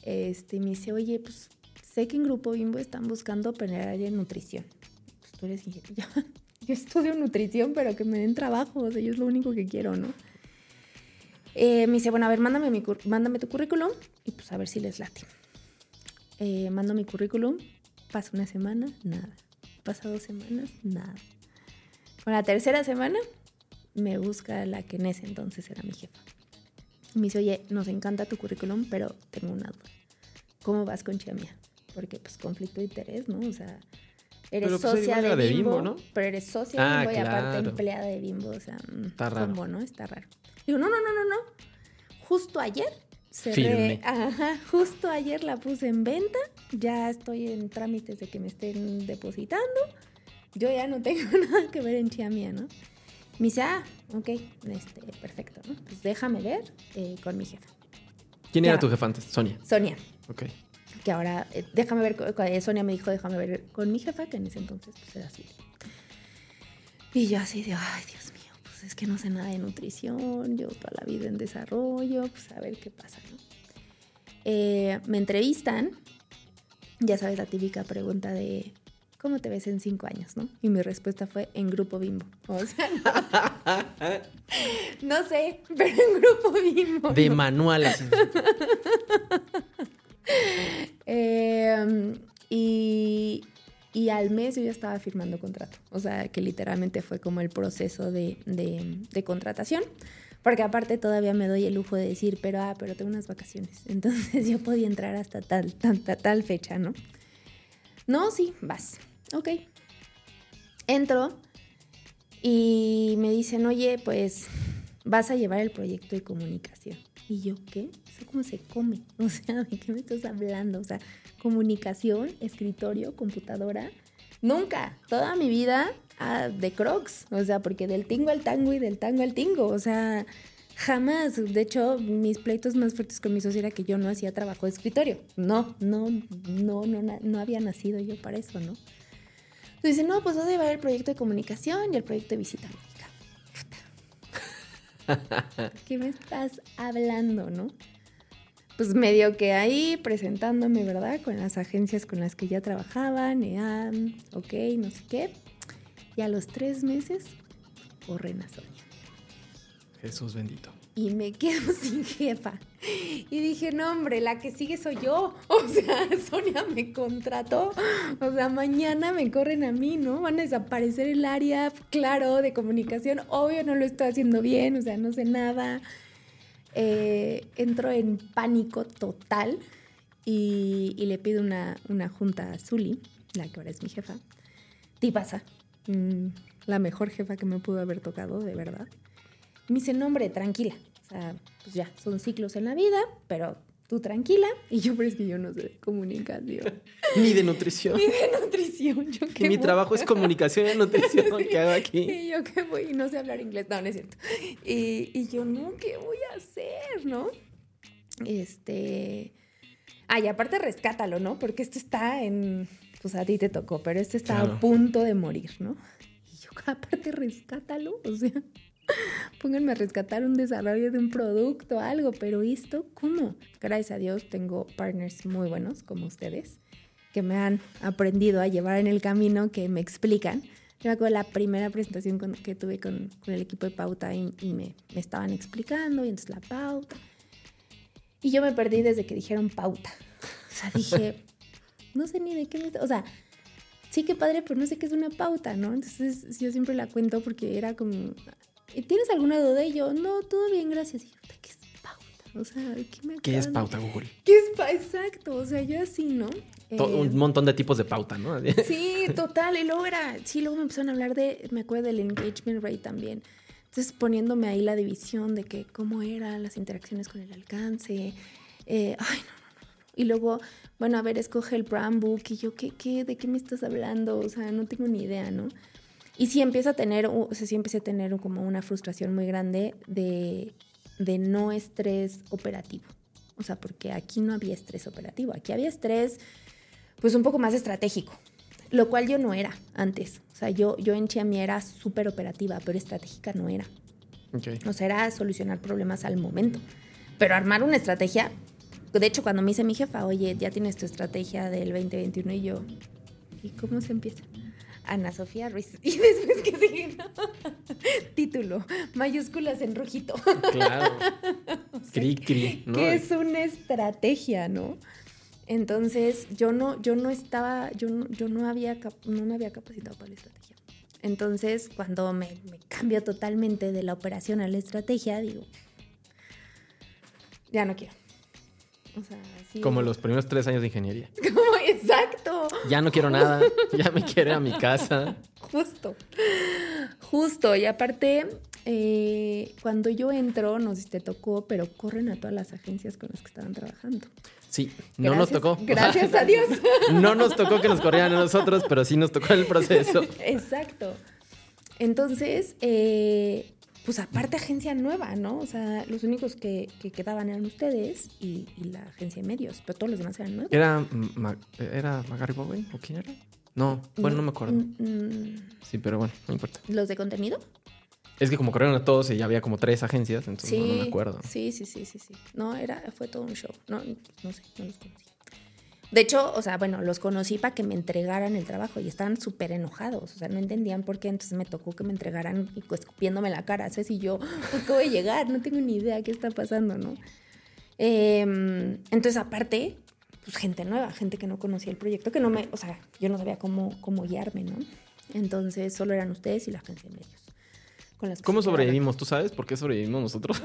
Este, me dice, oye, pues sé que en Grupo Bimbo están buscando operar de nutrición. Pues tú eres ingeniero. Yo, yo estudio nutrición, pero que me den trabajo. O sea, yo es lo único que quiero, ¿no? Eh, me dice, bueno, a ver, mándame, tu currículum y pues a ver si les late. Eh, mando mi currículum, pasa una semana, nada. Pasa dos semanas, nada. Con la tercera semana me busca la que en ese entonces era mi jefa. Me dice, oye, nos encanta tu currículum, pero tengo una duda. ¿Cómo vas con Chiamia? Porque pues conflicto de interés, ¿no? O sea, eres Pero, pues, socia de Bimbo, de Bimbo, ¿no? pero eres socia de Ah, Bimbo y aparte empleada de Bimbo, o sea, mm, Está raro. ¿cómo, no? Está raro. Digo, no, no, no, no, no. Justo ayer cerré, Firme. ajá, justo ayer la puse en venta, ya estoy en trámites de que me estén depositando. Yo ya no tengo nada que ver en Chiamia, ¿no? Me dice, ah, ok, este, perfecto, ¿no? Pues déjame ver eh, con mi jefa, ¿Quién Ya. era tu jefa antes? Sonia. Sonia, Ok. Que ahora, eh, déjame ver, eh, Sonia me dijo, déjame ver con mi jefa, que en ese entonces pues era Silvia. Y yo así de, ay, Dios mío, pues es que no sé nada de nutrición, yo toda la vida en desarrollo, pues a ver qué pasa, ¿no? Eh, me entrevistan, ya sabes la típica pregunta de, ¿cómo te ves en cinco años, no? Y mi respuesta fue, en Grupo Bimbo. O sea, no, no sé, pero en Grupo Bimbo. De no. manual. Eh, y, y al mes yo ya estaba firmando contrato. O sea, que literalmente fue como el proceso de, de- contratación. Porque aparte todavía me doy el lujo de decir, pero ah, pero tengo unas vacaciones. Entonces yo podía entrar hasta tal, tanta, tal fecha, ¿no? No, sí, vas. Ok. Entro y me dicen, oye, pues vas a llevar el proyecto de comunicación. Y yo, ¿qué? ¿Eso cómo se come? O sea, ¿de qué me estás hablando? O sea, comunicación, escritorio, computadora. Nunca. Toda mi vida ah, de crocs. O sea, porque del tingo al tango y del tango al tingo. O sea, jamás. De hecho, mis pleitos más fuertes con mi socio era que yo no hacía trabajo de escritorio. No, no, no, no, no había nacido yo para eso, ¿no? Entonces dice, no, pues vas a llevar el proyecto de comunicación y el proyecto de visita. ¿Qué me estás hablando, no? Pues medio que ahí presentándome, ¿verdad? Con las agencias con las que ya trabajaban, EAM, ok, no sé qué. Y a los tres meses, corren a Sonia. Jesús bendito y me quedo sin jefa. Y dije, no, hombre, la que sigue soy yo. O sea, Sonia me contrató. O sea, mañana me corren a mí, ¿no? Van a desaparecer el área, claro, de comunicación. Obvio, no lo estoy haciendo bien, o sea, no sé nada. Eh, entro en pánico total y, le pido una, junta a Zuli, la que ahora es mi jefa. Tipasa, mm, la mejor jefa que me pudo haber tocado, de verdad. Me dice, no, hombre, tranquila. O sea, pues ya, son ciclos en la vida, pero tú tranquila. Y yo, pero es que yo no sé de comunicación. Ni de nutrición. Ni de nutrición. Yo que mi trabajo es comunicación y nutrición ¿qué hago aquí. Y yo que voy y no sé hablar inglés. No, no es cierto. Y, y yo, no, ¿qué voy a hacer? ¿No? Este... Ay, aparte rescátalo, ¿no? Porque esto está en... Pues a ti te tocó, pero esto está a punto de morir, ¿no? Y yo, aparte rescátalo, o sea... Pónganme a rescatar un desarrollo de un producto, algo, pero esto, ¿cómo? Gracias a Dios tengo partners muy buenos como ustedes que me han aprendido a llevar en el camino, que me explican. Yo me acuerdo la primera presentación que tuve con, el equipo de pauta y, me, estaban explicando, y entonces la pauta. Y yo me perdí desde que dijeron pauta. O sea, dije, no sé ni de qué me... O sea, sí que padre, pero no sé qué es una pauta, ¿no? Entonces yo siempre la cuento porque era como, ¿tienes alguna duda? Y yo, no, todo bien, gracias. Y yo, ¿qué es pauta? O sea, ¿qué me ¿Qué es pauta, Google? ¿Qué es pauta? Exacto, o sea, yo así, ¿no? un eh, montón de tipos de pauta, ¿no? sí, total. Y luego era, sí, luego me empezaron a hablar de, me acuerdo del engagement rate también. Entonces poniéndome ahí la división de que cómo eran las interacciones con el alcance. Eh, ay, no, no, no. Y luego, bueno, a ver, escoge el brand book. Y yo, ¿qué, qué, ¿de qué me estás hablando? O sea, no tengo ni idea, ¿no? Y sí empieza a tener, o sea, sí empecé a tener como una frustración muy grande de, de no estrés operativo. O sea, porque aquí no había estrés operativo, aquí había estrés pues un poco más estratégico, lo cual yo no era antes. O sea, yo, yo en Chiami era súper operativa, pero estratégica no era. Okay. O sea, era solucionar problemas al momento. Pero armar una estrategia, de hecho, cuando me dice mi jefa, oye, ya tienes tu estrategia del 2021 y yo, ¿y cómo se empieza? Ana Sofía Ruiz. Y después que sigue, Título, mayúsculas en rojito. Claro. cri, cri. Que es una estrategia, ¿no? Entonces, yo no, yo no estaba, yo no, yo no había, no me había capacitado para la estrategia. Entonces, cuando me, me cambio totalmente de la operación a la estrategia, digo, ya no quiero. Como los primeros tres años de ingeniería. Como, exacto. Ya no quiero nada, ya me quiero ir a mi casa. Justo, justo. Y aparte, eh, cuando yo entro, no sé si te tocó, pero corren a todas las agencias con las que estaban trabajando. Sí, no nos tocó. Gracias a Dios. No nos tocó que nos corrieran a nosotros, pero sí nos tocó el proceso. Exacto. Entonces, eh, pues aparte agencia nueva, ¿no? O sea, los únicos que, quedaban eran ustedes y, la agencia de medios, pero todos los demás eran nuevos. ¿Era, ¿era Magari Bowen o quién era? No, bueno, no, me acuerdo. Mm, mm. sí, pero bueno, no importa. ¿Los de contenido? Es que como corrieron a todos y ya había como tres agencias, entonces no, me acuerdo. Sí, sí, sí, sí, sí. No, era, fue todo un show. No, no sé, no los conocí. De hecho, o sea, bueno, los conocí para que me entregaran el trabajo y estaban súper enojados, o sea, no entendían por qué, entonces me tocó que me entregaran y pues, escupiéndome la cara, ¿sabes? Y yo, ¿por qué voy a llegar? No tengo ni idea qué está pasando, ¿no? Em, entonces, aparte, pues gente nueva, gente que no conocía el proyecto, que no me, o sea, yo no sabía cómo, cómo guiarme, ¿no? Entonces, solo eran ustedes y la agencia de medios. ¿Cómo sobrevivimos? ¿Tú sabes por qué sobrevivimos nosotros?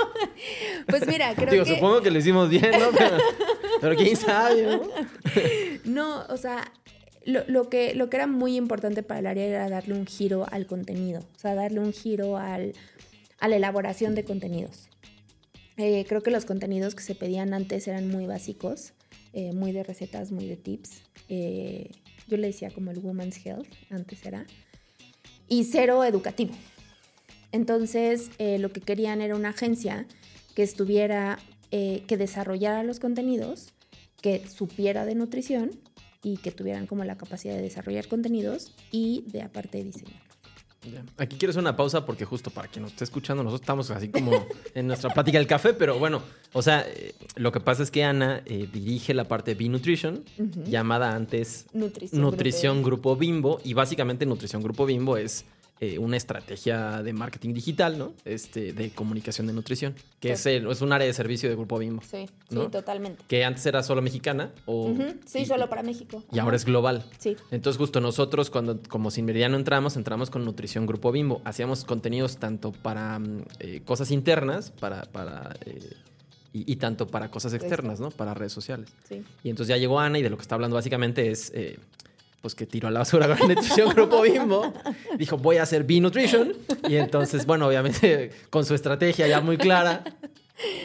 pues mira, creo Digo, supongo que lo hicimos bien, ¿no? Pero, quién sabe, ¿no? o sea, lo, que, lo que era muy importante para el área era darle un giro al contenido, o sea, darle un giro al, a la elaboración de contenidos. Eh, creo que los contenidos que se pedían antes eran muy básicos, eh, muy de recetas, muy de tips. Eh, yo le decía como el Woman's Health, antes era, y cero educativo. Entonces, lo que querían era una agencia que estuviera, eh, que desarrollara los contenidos, que supiera de nutrición y que tuvieran como la capacidad de desarrollar contenidos y de aparte diseñar. Aquí quiero hacer una pausa porque justo para quien nos esté escuchando, nosotros estamos así como en nuestra plática del café, pero bueno, o sea, eh, lo que pasa es que Ana eh, dirige la parte de B-Nutrition, llamada antes Nutrición, Nutrición Grupo Bimbo, y básicamente Nutrición Grupo Bimbo es eh, una estrategia de marketing digital, ¿no? Este, de comunicación de nutrición, que es, es, un área de servicio de Grupo Bimbo. Sí, sí, totalmente. Que antes era solo mexicana o... Sí, solo para México. Y ahora es global. Sí. Entonces justo nosotros cuando como sin meridiano entramos, entramos con Nutrición Grupo Bimbo. Hacíamos contenidos tanto para mm, eh, cosas internas, para... para eh, y, tanto para cosas externas, ¿no? Para redes sociales. Sí. Y entonces ya llegó Ana y de lo que está hablando básicamente es pues que tiró a la basura con Nutrición Grupo Bimbo. Dijo, voy a hacer B-Nutrition. Y entonces, bueno, obviamente con su estrategia ya muy clara.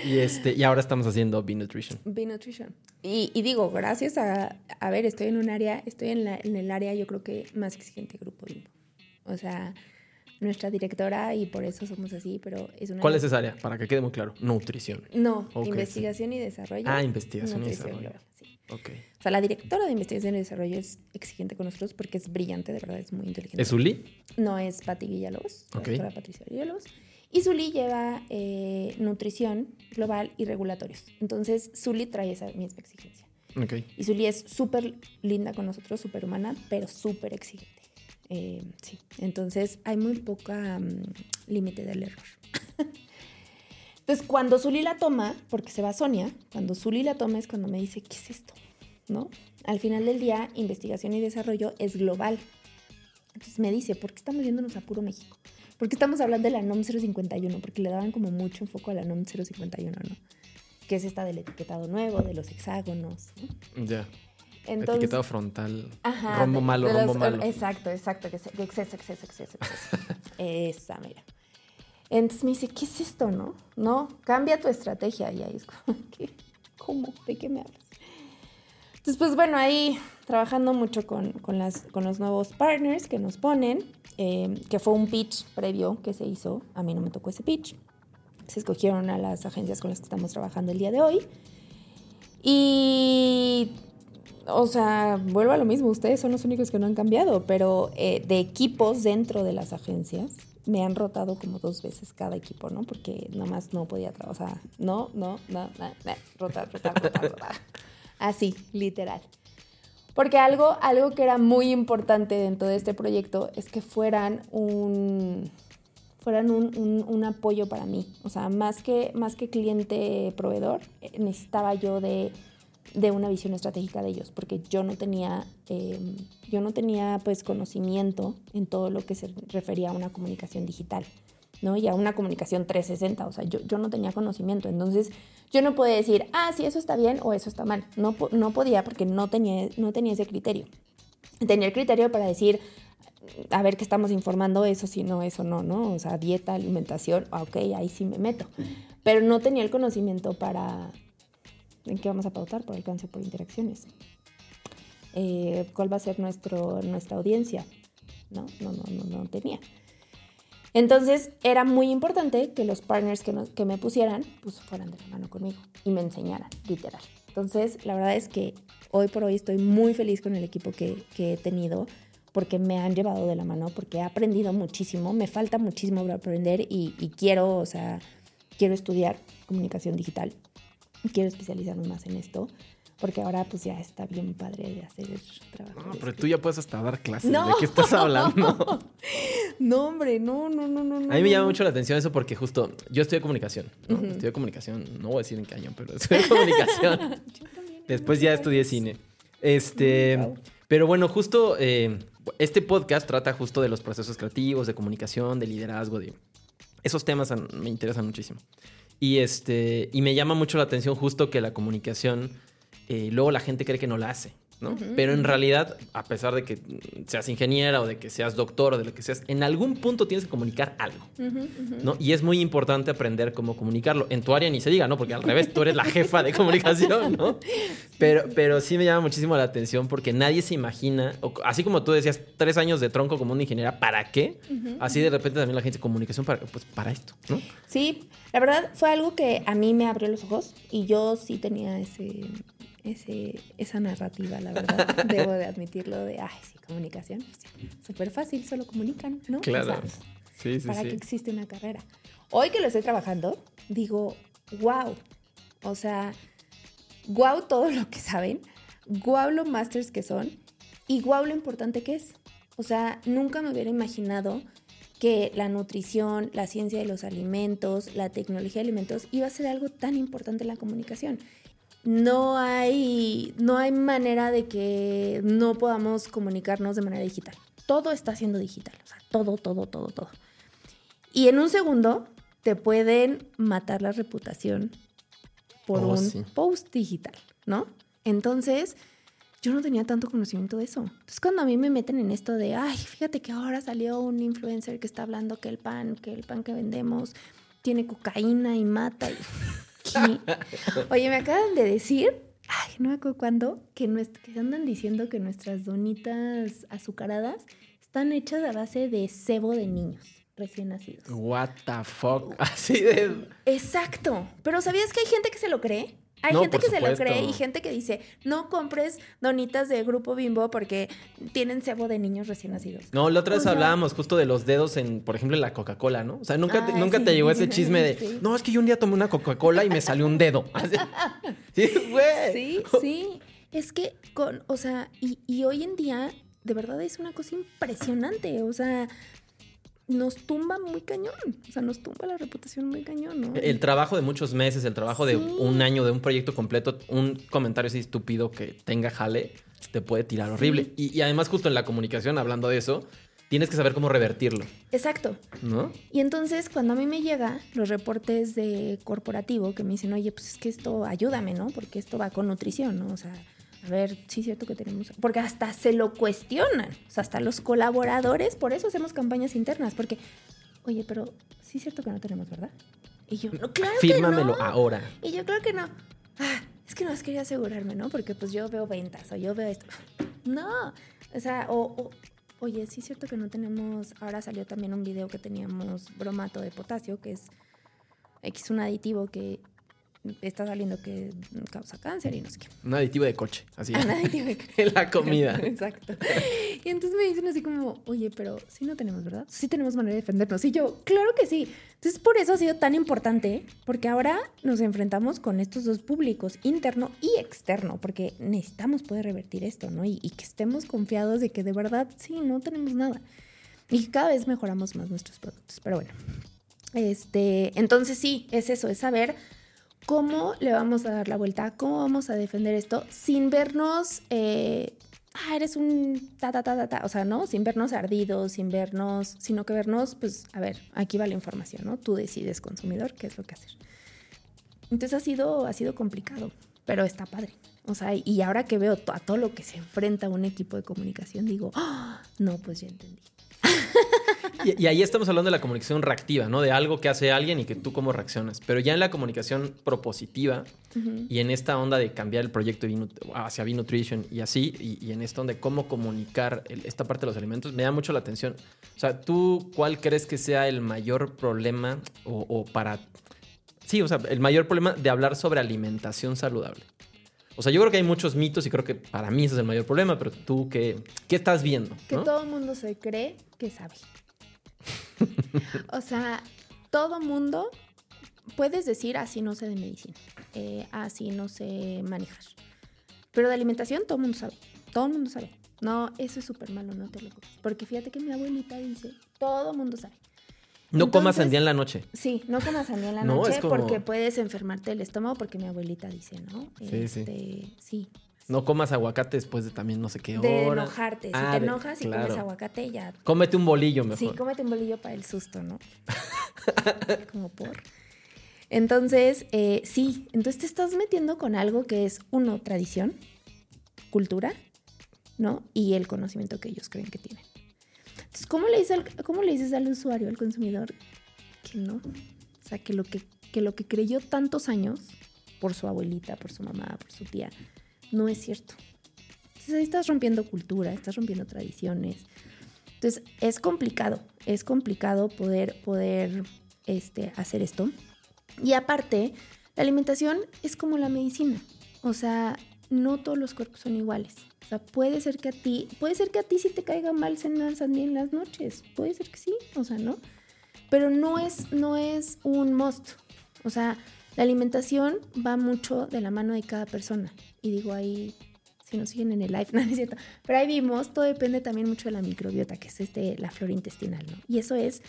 Y, este, y ahora estamos haciendo B-Nutrition. B-Nutrition. Y, y, digo, gracias a, a ver, estoy en un área, estoy en, la, en el área yo creo que más exigente Grupo Bimbo. O sea, nuestra directora y por eso somos así, pero es una... ¿Cuál es esa área? Para que quede muy claro. Nutrición. No, investigación y desarrollo. Ah, investigación y desarrollo. Okay. O sea, la directora de investigación y desarrollo es exigente con nosotros porque es brillante, de verdad, es muy inteligente. ¿Es Zuli? No, es Pati Villalobos, la doctora Patricia Villalobos. Y Zuli lleva eh, nutrición global y regulatorios. Entonces, Zuli trae esa misma exigencia. Okay. Y Zuli es súper linda con nosotros, súper humana, pero súper exigente. Eh, sí, entonces hay muy poca mm, límite del error. Entonces, cuando Zuli la toma, porque se va Sonia, cuando Zuli la toma es cuando me dice, ¿qué es esto? ¿No? Al final del día, investigación y desarrollo es global. Entonces me dice, ¿por qué estamos yéndonos a puro México? ¿Por qué estamos hablando de la NOM 051? Porque le daban como mucho enfoque a la NOM 051, ¿no? Que es esta del etiquetado nuevo, de los hexágonos, ¿no? Ya. Entonces, etiquetado frontal. Ajá, rombo malo, rombo malo. Exacto, exacto. Que exceso, exceso, exceso, exceso. Esa, mira. Entonces me dice, ¿qué es esto, no? No, cambia tu estrategia. Y ahí es como, ¿qué? ¿Cómo? ¿De qué me hablas? Entonces, pues bueno, ahí trabajando mucho con, con, las, con los nuevos partners que nos ponen, eh, que fue un pitch previo que se hizo. A mí no me tocó ese pitch. Se escogieron a las agencias con las que estamos trabajando el día de hoy. Y o sea, vuelvo a lo mismo, ustedes son los únicos que no han cambiado, pero eh, de equipos dentro de las agencias, me han rotado como dos veces cada equipo, ¿no? Porque nomás no podía trabajar. O sea, no, no, no, no, no, rotar, rotar, rotar, rotar. Así, literal. Porque algo, algo que era muy importante dentro de este proyecto es que fueran un fueran un, un, un apoyo para mí. O sea, más que, más que cliente proveedor, eh, necesitaba yo de de una visión estratégica de ellos, porque yo no tenía, em, yo no tenía pues conocimiento en todo lo que se refería a una comunicación digital, Y a una comunicación 360, o sea, yo, yo no tenía conocimiento, entonces yo no podía decir, ah, sí, eso está bien o eso está mal, no, no podía porque no tenía, no tenía ese criterio. Tenía el criterio para decir, a ver qué estamos informando, eso sí, no, eso no, ¿no? O sea, dieta, alimentación, ah, ok, ahí sí me meto. Pero no tenía el conocimiento para, en qué vamos a pautar por alcance por interacciones. Eh, ¿Cuál va a ser nuestro, nuestra audiencia? No, no, no, no, no tenía. Entonces era muy importante que los partners que, que me pusieran pues fueran de la mano conmigo y me enseñaran, literal. Entonces la verdad es que hoy por hoy estoy muy feliz con el equipo que, que he tenido porque me han llevado de la mano, porque he aprendido muchísimo, me falta muchísimo para aprender y, y quiero, o sea, quiero estudiar comunicación digital quiero especializarme más en esto. Porque ahora pues ya está bien padre de hacer trabajo. No, pero tú ya puedes hasta dar clases. ¿De qué estás hablando? no, hombre, no, no, no, no. A mí me llama mucho la atención eso porque justo yo estudié comunicación. ¿no? Estudié comunicación, no voy a decir en qué año, pero estudié comunicación. Después ya estudié cine. Este, pero bueno, justo eh, este podcast trata justo de los procesos creativos, de comunicación, de liderazgo, de esos temas me interesan muchísimo. Y, este, y me llama mucho la atención justo que la comunicación, eh, luego la gente cree que no la hace. ¿no? Pero en realidad, a pesar de que seas ingeniera o de que seas doctor o de lo que seas, en algún punto tienes que comunicar algo, ¿no? Y es muy importante aprender cómo comunicarlo. En tu área ni se diga, ¿no? Porque al revés, tú eres la jefa de comunicación, ¿no? Pero, pero sí me llama muchísimo la atención porque nadie se imagina, así como tú decías, tres años de tronco como una ingeniera, ¿para qué? Así de repente también la gente comunicación para, pues, para esto, ¿no? Sí, la verdad fue algo que a mí me abrió los ojos y yo sí tenía ese ese, esa narrativa, la verdad. Debo de admitirlo de, ay, sí, comunicación. Pues Súper fácil, solo comunican, ¿no? Claro. sí, sí, ¿Para qué existe una carrera? Hoy que lo estoy trabajando, digo, wow. O sea, wow todo lo que saben, wow lo masters que son y wow lo importante que es. O sea, nunca me hubiera imaginado que la nutrición, la ciencia de los alimentos, la tecnología de alimentos iba a ser algo tan importante en la comunicación no hay, no hay manera de que no podamos comunicarnos de manera digital. Todo está siendo digital, o sea, todo, todo, todo, todo. Y en un segundo te pueden matar la reputación por oh, un post digital, ¿no? Entonces, yo no tenía tanto conocimiento de eso. Entonces, cuando a mí me meten en esto de, ay, fíjate que ahora salió un influencer que está hablando que el pan, que el pan que vendemos tiene cocaína y mata. Y... Oye, me acaban de decir, ay, no me acuerdo cuándo, que, que andan diciendo que nuestras donitas azucaradas están hechas a base de cebo de niños recién nacidos. What the fuck? Así de. Exacto. Pero ¿sabías que hay gente que se lo cree? Hay gente que se lo cree y gente que dice, no compres donitas de grupo bimbo porque tienen cebo de niños recién nacidos. No, la otra vez hablábamos justo de los dedos en, por ejemplo, en la Coca-Cola, ¿no? O sea, nunca, te, nunca te llegó ese chisme de, no, es que yo un día tomé una Coca-Cola y me salió un dedo. sí, güey. Sí, sí. Es que, con, o sea, y, y hoy en día, de verdad es una cosa impresionante. O sea, nos tumba muy cañón. O sea, nos tumba la reputación muy cañón, ¿no? El trabajo de muchos meses, el trabajo de un año, de un proyecto completo, un comentario así estúpido que tenga jale, te puede tirar horrible. Y, además, justo en la comunicación, hablando de eso, tienes que saber cómo revertirlo. Exacto. ¿No? Y entonces, cuando a mí me llega los reportes de corporativo que me dicen, oye, pues es que esto ayúdame, ¿no? Porque esto va con nutrición, ¿no? O sea, a ver, sí es cierto que tenemos, porque hasta se lo cuestionan, o sea, hasta los colaboradores, por eso hacemos campañas internas, porque, oye, pero sí es cierto que no tenemos, ¿verdad? Y yo, no, claro Fírmamelo que no. ahora. Y yo creo que no. Ah, es que no más quería asegurarme, ¿no? Porque pues yo veo ventas o yo veo esto. No, o sea, o, oye, sí es cierto que no tenemos, ahora salió también un video que teníamos bromato de potasio, que es X un aditivo que está saliendo que causa cáncer y no sé qué. Un aditivo de coche, así. Un aditivo de coche. en la comida. Exacto. Y entonces me dicen así como, oye, pero sí no tenemos, ¿verdad? Sí tenemos manera de defendernos. Y yo, claro que sí. Entonces por eso ha sido tan importante, porque ahora nos enfrentamos con estos dos públicos, interno y externo, porque necesitamos poder revertir esto, ¿no? Y, y que estemos confiados de que de verdad sí, no tenemos nada. Y cada vez mejoramos más nuestros productos. Pero bueno. Este, entonces sí, es eso, es saber ¿Cómo le vamos a dar la vuelta? ¿Cómo vamos a defender esto sin vernos, eh, ah, eres un ta, ta, ta, ta, ta, o sea, ¿no? Sin vernos ardidos, sin vernos, sino que vernos, pues, a ver, aquí va la información, ¿no? Tú decides, consumidor, qué es lo que hacer. Entonces ha sido, ha sido complicado, pero está padre. O sea, y ahora que veo a todo lo que se enfrenta un equipo de comunicación, digo, ¡Ah! no, pues ya entendí. Y, ahí estamos hablando de la comunicación reactiva, ¿no? De algo que hace alguien y que tú cómo reaccionas. Pero ya en la comunicación propositiva y en esta onda de cambiar el proyecto hacia B-Nutrition y así, y, en esta onda de cómo comunicar esta parte de los alimentos, me da mucho la atención. O sea, ¿tú cuál crees que sea el mayor problema o, para... Sí, o sea, el mayor problema de hablar sobre alimentación saludable? O sea, yo creo que hay muchos mitos y creo que para mí ese es el mayor problema, pero tú, ¿qué, qué estás viendo? Que todo el mundo se cree que sabe. o sea, todo mundo puedes decir así no sé de medicina, eh, así no sé manejar. Pero de alimentación todo el mundo sabe. Todo el mundo sabe. No, eso es súper malo, no te lo Porque fíjate que mi abuelita dice, todo el mundo sabe. No comas sandía en la noche. Sí, no comas sandía en la noche porque puedes enfermarte el estómago, porque mi abuelita dice, ¿no? Sí, sí. Este, sí. No comas aguacate después de también no sé qué hora. De enojarte. Si ah, te enojas y comes aguacate, ya. Cómete un bolillo mejor. Sí, cómete un bolillo para el susto, ¿no? Como por. Entonces, eh, sí, entonces te estás metiendo con algo que es, uno, tradición, cultura, ¿no? Y el conocimiento que ellos creen que tienen. Entonces, ¿cómo le, dices al, ¿cómo le dices al usuario, al consumidor, que no? O sea, que lo que, que lo que creyó tantos años por su abuelita, por su mamá, por su tía, no es cierto. Entonces ahí estás rompiendo cultura, estás rompiendo tradiciones. Entonces es complicado, es complicado poder, poder este, hacer esto. Y aparte, la alimentación es como la medicina. O sea, no todos los cuerpos son iguales. O sea, puede ser que a ti, puede ser que a ti sí te caiga mal cenar sandía en las noches. Puede ser que sí, o sea, ¿no? Pero no es, no es un must. O sea, la alimentación va mucho de la mano de cada persona. Y digo ahí, si nos siguen en el live, no es cierto. Pero ahí vimos, todo depende también mucho de la microbiota, que es este, la flora intestinal, ¿no? Y eso es,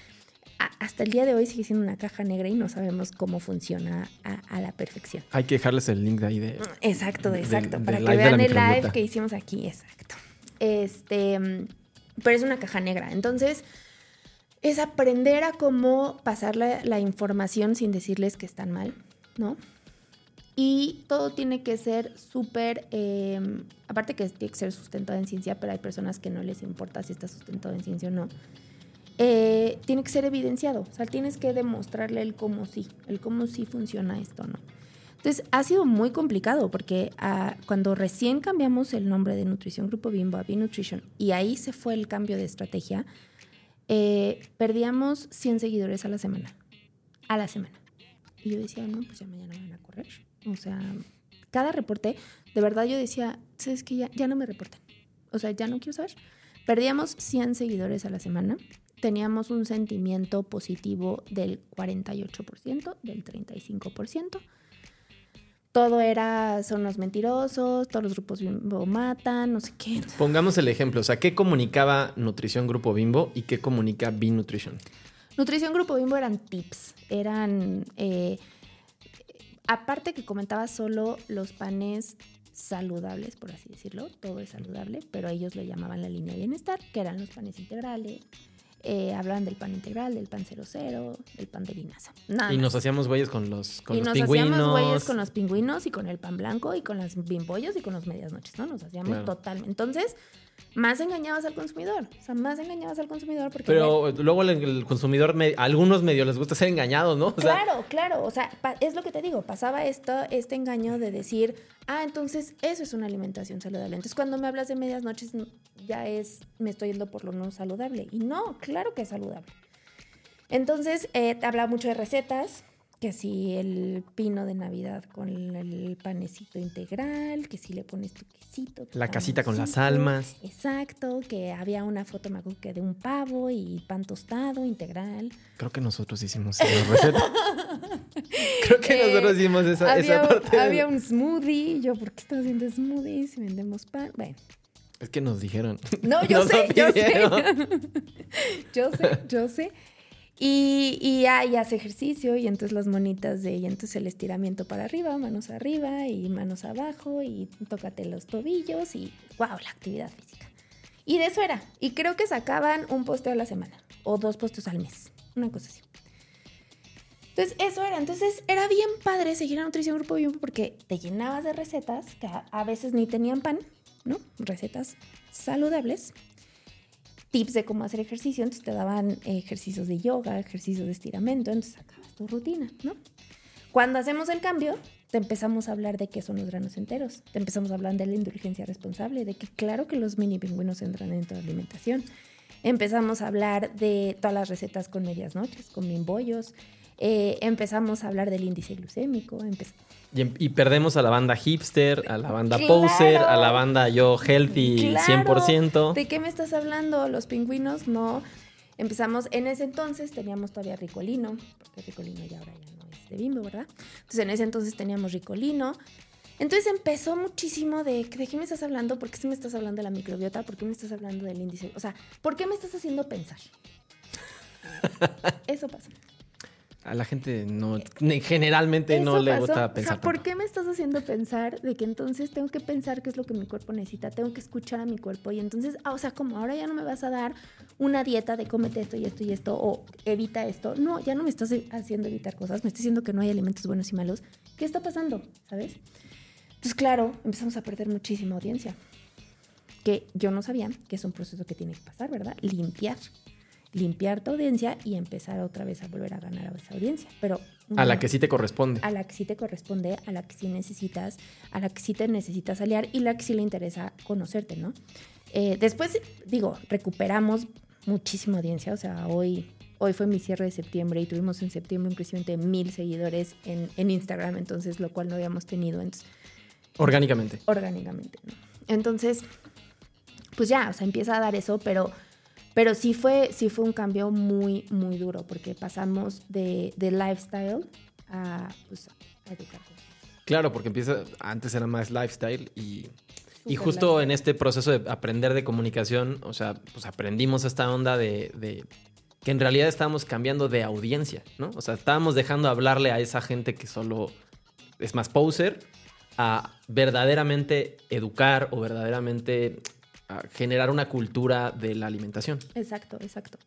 hasta el día de hoy sigue siendo una caja negra y no sabemos cómo funciona a, la perfección. Hay que dejarles el link de ahí de... Exacto, exacto. para que vean el live que hicimos aquí, exacto. Este, pero es una caja negra. Entonces, es aprender a cómo pasar la información sin decirles que están mal ¿no? Y todo tiene que ser súper, em, aparte que tiene que ser sustentado en ciencia, pero hay personas que no les importa si está sustentado en ciencia o no. Eh, tiene que ser evidenciado, o sea, tienes que demostrarle el cómo sí, el cómo sí funciona esto, ¿no? Entonces, ha sido muy complicado porque ah, cuando recién cambiamos el nombre de Nutrición Grupo Bimbo a B-Nutrition y ahí se fue el cambio de estrategia, eh, perdíamos 100 seguidores a la semana. A la semana. Y yo decía, no, pues ya mañana van a correr. O sea, cada reporte, de verdad yo decía, ¿sabes que ya, ya no me reportan? O sea, ya no quiero saber. Perdíamos 100 seguidores a la semana. Teníamos un sentimiento positivo del 48%, del 35%. Todo era, son los mentirosos, todos los grupos Bimbo matan, no sé qué. Pongamos el ejemplo, o sea, ¿qué comunicaba Nutrición Grupo Bimbo y qué comunica B-Nutrition? Nutrición Grupo Bimbo eran tips, eran... Eh, aparte que comentaba solo los panes saludables, por así decirlo, todo es saludable, pero ellos le llamaban la línea de bienestar, que eran los panes integrales, eh, hablaban del pan integral, del pan 00, del pan de linaza. y nos hacíamos güeyes con los, con y nos hacíamos güeyes con los pingüinos y con el pan blanco y con las bimbollos y con los medias noches, ¿no? Nos hacíamos totalmente. Entonces, más engañabas al consumidor. O sea, más engañabas al consumidor porque... Pero luego el, consumidor, algunos medios les gusta ser engañados, ¿no? claro, claro. O sea, es lo que te digo. Pasaba esto, este engaño de decir, ah, entonces eso es una alimentación saludable. Entonces cuando me hablas de medias noches ya es, me estoy yendo por lo no saludable. Y no, claro que es saludable. Entonces, eh, te habla mucho de recetas que si el pino de Navidad con el panecito integral, que si le pones tu quesito. la casita con las almas. Exacto, que había una foto, me que de un pavo y pan tostado integral. Creo que nosotros hicimos esa receta. Creo que eh, nosotros hicimos esa, había, parte. Había un smoothie, yo, ¿por qué estamos haciendo smoothies si vendemos pan? Bueno. Es que nos dijeron. No, yo sé, yo sé. yo sé, yo sé. Y, y, hace ejercicio y entonces las monitas de, y entonces el estiramiento para arriba, manos arriba y manos abajo y tócate los tobillos y wow, la actividad física. Y de eso era. Y creo que sacaban un posteo a la semana o dos posteos al mes, una cosa así. Entonces eso era, entonces era bien padre seguir a Nutrición Grupo Bimbo porque te llenabas de recetas que a veces ni tenían pan, ¿no? Recetas saludables tips de cómo hacer ejercicio, entonces te daban ejercicios de yoga, ejercicios de estiramiento, entonces sacabas tu rutina, ¿no? Cuando hacemos el cambio, te empezamos a hablar de qué son los granos enteros, te empezamos a hablar de la indulgencia responsable, de que claro que los mini pingüinos entran de la alimentación. Empezamos a hablar de todas las recetas con medias noches, con bimbollos, eh, empezamos a hablar del índice glucémico. Em, y, perdemos a la banda hipster, a la banda poser, a la banda yo healthy 100%. ¿De qué me estás hablando? Los pingüinos no. Empezamos, en ese entonces teníamos todavía Ricolino, porque Ricolino ya ahora ya no es de Bimbo, ¿verdad? Entonces en ese entonces teníamos Ricolino. Entonces empezó muchísimo de, ¿de qué me estás hablando? ¿Por qué me estás hablando de la microbiota? ¿Por qué me estás hablando del índice? O sea, ¿por qué me estás haciendo pensar? Eso pasa a la gente no, generalmente no le gusta pensar. O sea, ¿por qué me estás haciendo pensar de que entonces tengo que pensar qué es lo que mi cuerpo necesita? Tengo que escuchar a mi cuerpo y entonces, ah, o sea, como ahora ya no me vas a dar una dieta de cómete esto y esto y esto o evita esto. No, ya no me estás haciendo evitar cosas, me estás diciendo que no hay alimentos buenos y malos. ¿Qué está pasando? ¿Sabes? Pues claro, empezamos a perder muchísima audiencia. que yo no sabía que es un proceso que tiene que pasar, ¿verdad? Limpiar. Limpiar tu audiencia y empezar otra vez a volver a ganar a esa audiencia. Pero a la que sí te corresponde. A la que sí te corresponde, a la que sí necesitas, a la que sí te necesitas aliar y la que sí le interesa conocerte, ¿no? Eh, después, digo, recuperamos muchísima audiencia. O sea, hoy, hoy fue mi cierre de septiembre y tuvimos en septiembre un crecimiento de mil seguidores en, en Instagram, entonces, lo cual no habíamos tenido. Entonces, orgánicamente. Orgánicamente, ¿no? Entonces, pues ya, o sea, empieza a dar eso, pero, pero sí, fue, sí fue un cambio muy, muy duro, porque pasamos de, de lifestyle a, pues, a educar. Claro, porque empieza, antes era más lifestyle y, y justo en este proceso de aprender de comunicación, o sea, pues aprendimos esta onda de, de, que en realidad estábamos cambiando de audiencia, ¿no? O sea, estábamos dejando hablarle a esa gente que solo es más poser a verdaderamente educar o verdaderamente generar una cultura de la alimentación. Exacto, exacto.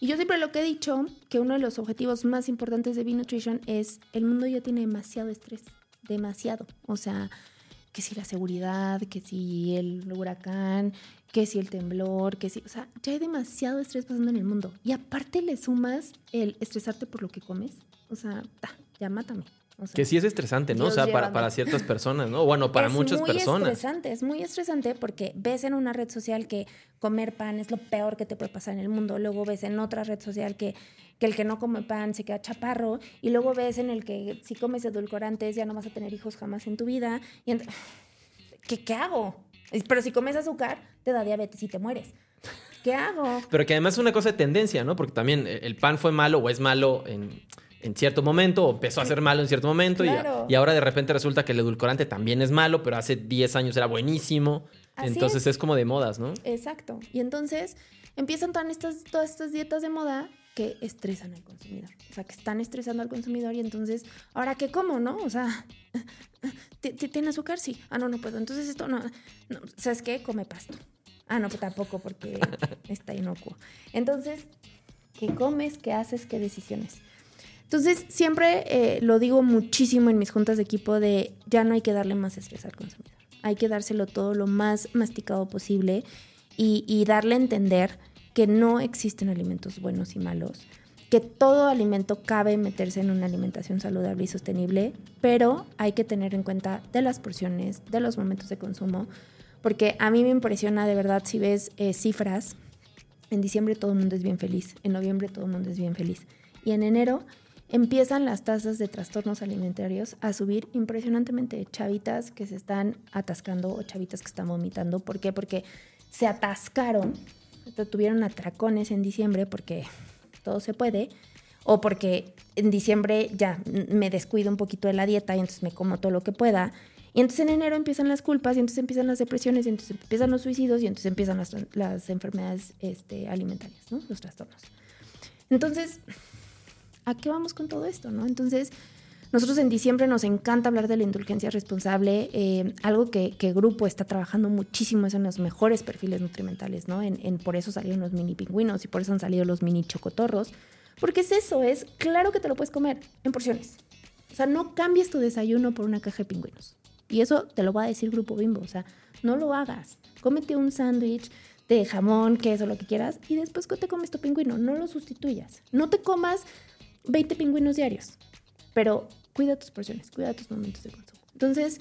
Y yo siempre lo que he dicho, que uno de los objetivos más importantes de B-Nutrition es el mundo ya tiene demasiado estrés, demasiado. O sea, que si la seguridad, que si el huracán, que si el temblor, que si, o sea, ya hay demasiado estrés pasando en el mundo. Y aparte le sumas el estresarte por lo que comes. O sea, ya mátame que sí es estresante, ¿no? o sea, para, para, ciertas personas, ¿no? Bueno, para muchas personas. Es muy estresante, es muy estresante porque ves en una red social que comer pan es lo peor que te puede pasar en el mundo. Luego ves en otra red social que, que el que no come pan se queda chaparro. Y luego ves en el que si comes edulcorantes ya no vas a tener hijos jamás en tu vida. Y ¿Qué, ¿Qué hago? Pero si comes azúcar, te da diabetes y te mueres. ¿Qué hago? Pero que además es una cosa de tendencia, ¿no? Porque también el pan fue malo o es malo en en cierto momento, o empezó a ser malo en cierto momento, y, y, ahora de repente resulta que el edulcorante también es malo, pero hace 10 años era buenísimo. entonces es. como de modas, ¿no? Exacto. Y entonces empiezan todas estas, todas estas dietas de moda que estresan al consumidor. O sea, que están estresando al consumidor y entonces, ¿ahora qué como, no? O sea, ¿tiene azúcar? Sí. Ah, no, no puedo. Entonces esto no, no. ¿Sabes qué? Come pasto. Ah, no, pues tampoco porque está inocuo. Entonces, ¿qué comes? ¿Qué haces? ¿Qué decisiones? Entonces, siempre eh, lo digo muchísimo en mis juntas de equipo de ya no hay que darle más estrés al consumidor. Hay que dárselo todo lo más masticado posible y, darle a entender que no existen alimentos buenos y malos, que todo alimento cabe meterse en una alimentación saludable y sostenible, pero hay que tener en cuenta de las porciones, de los momentos de consumo, porque a mí me impresiona de verdad si ves eh, cifras, en diciembre todo el mundo es bien feliz, en noviembre todo el mundo es bien feliz, y en enero empiezan las tasas de trastornos alimentarios a subir impresionantemente. Chavitas que se están atascando o chavitas que están vomitando. ¿Por qué? Porque se atascaron, tuvieron atracones en diciembre porque todo se puede. O porque en diciembre ya me descuido un poquito de la dieta y entonces me como todo lo que pueda. Y entonces en enero empiezan las culpas y entonces empiezan las depresiones y entonces empiezan los suicidios y entonces empiezan las, enfermedades este, alimentarias, ¿no? los trastornos. Entonces, ¿a qué vamos con todo esto? ¿no? Entonces, nosotros en diciembre nos encanta hablar de la indulgencia responsable, eh, algo que, que, Grupo está trabajando muchísimo es en los mejores perfiles nutrimentales, ¿no? En, en, por eso salieron los mini pingüinos y por eso han salido los mini chocotorros, porque es eso, es claro que te lo puedes comer en porciones. O sea, no cambies tu desayuno por una caja de pingüinos. Y eso te lo va a decir Grupo Bimbo, o sea, no lo hagas. Cómete un sándwich de jamón, queso, lo que quieras, y después que te comes tu pingüino, no lo sustituyas. No te comas 20 pingüinos diarios, pero cuida tus porciones, cuida tus momentos de consumo. Entonces,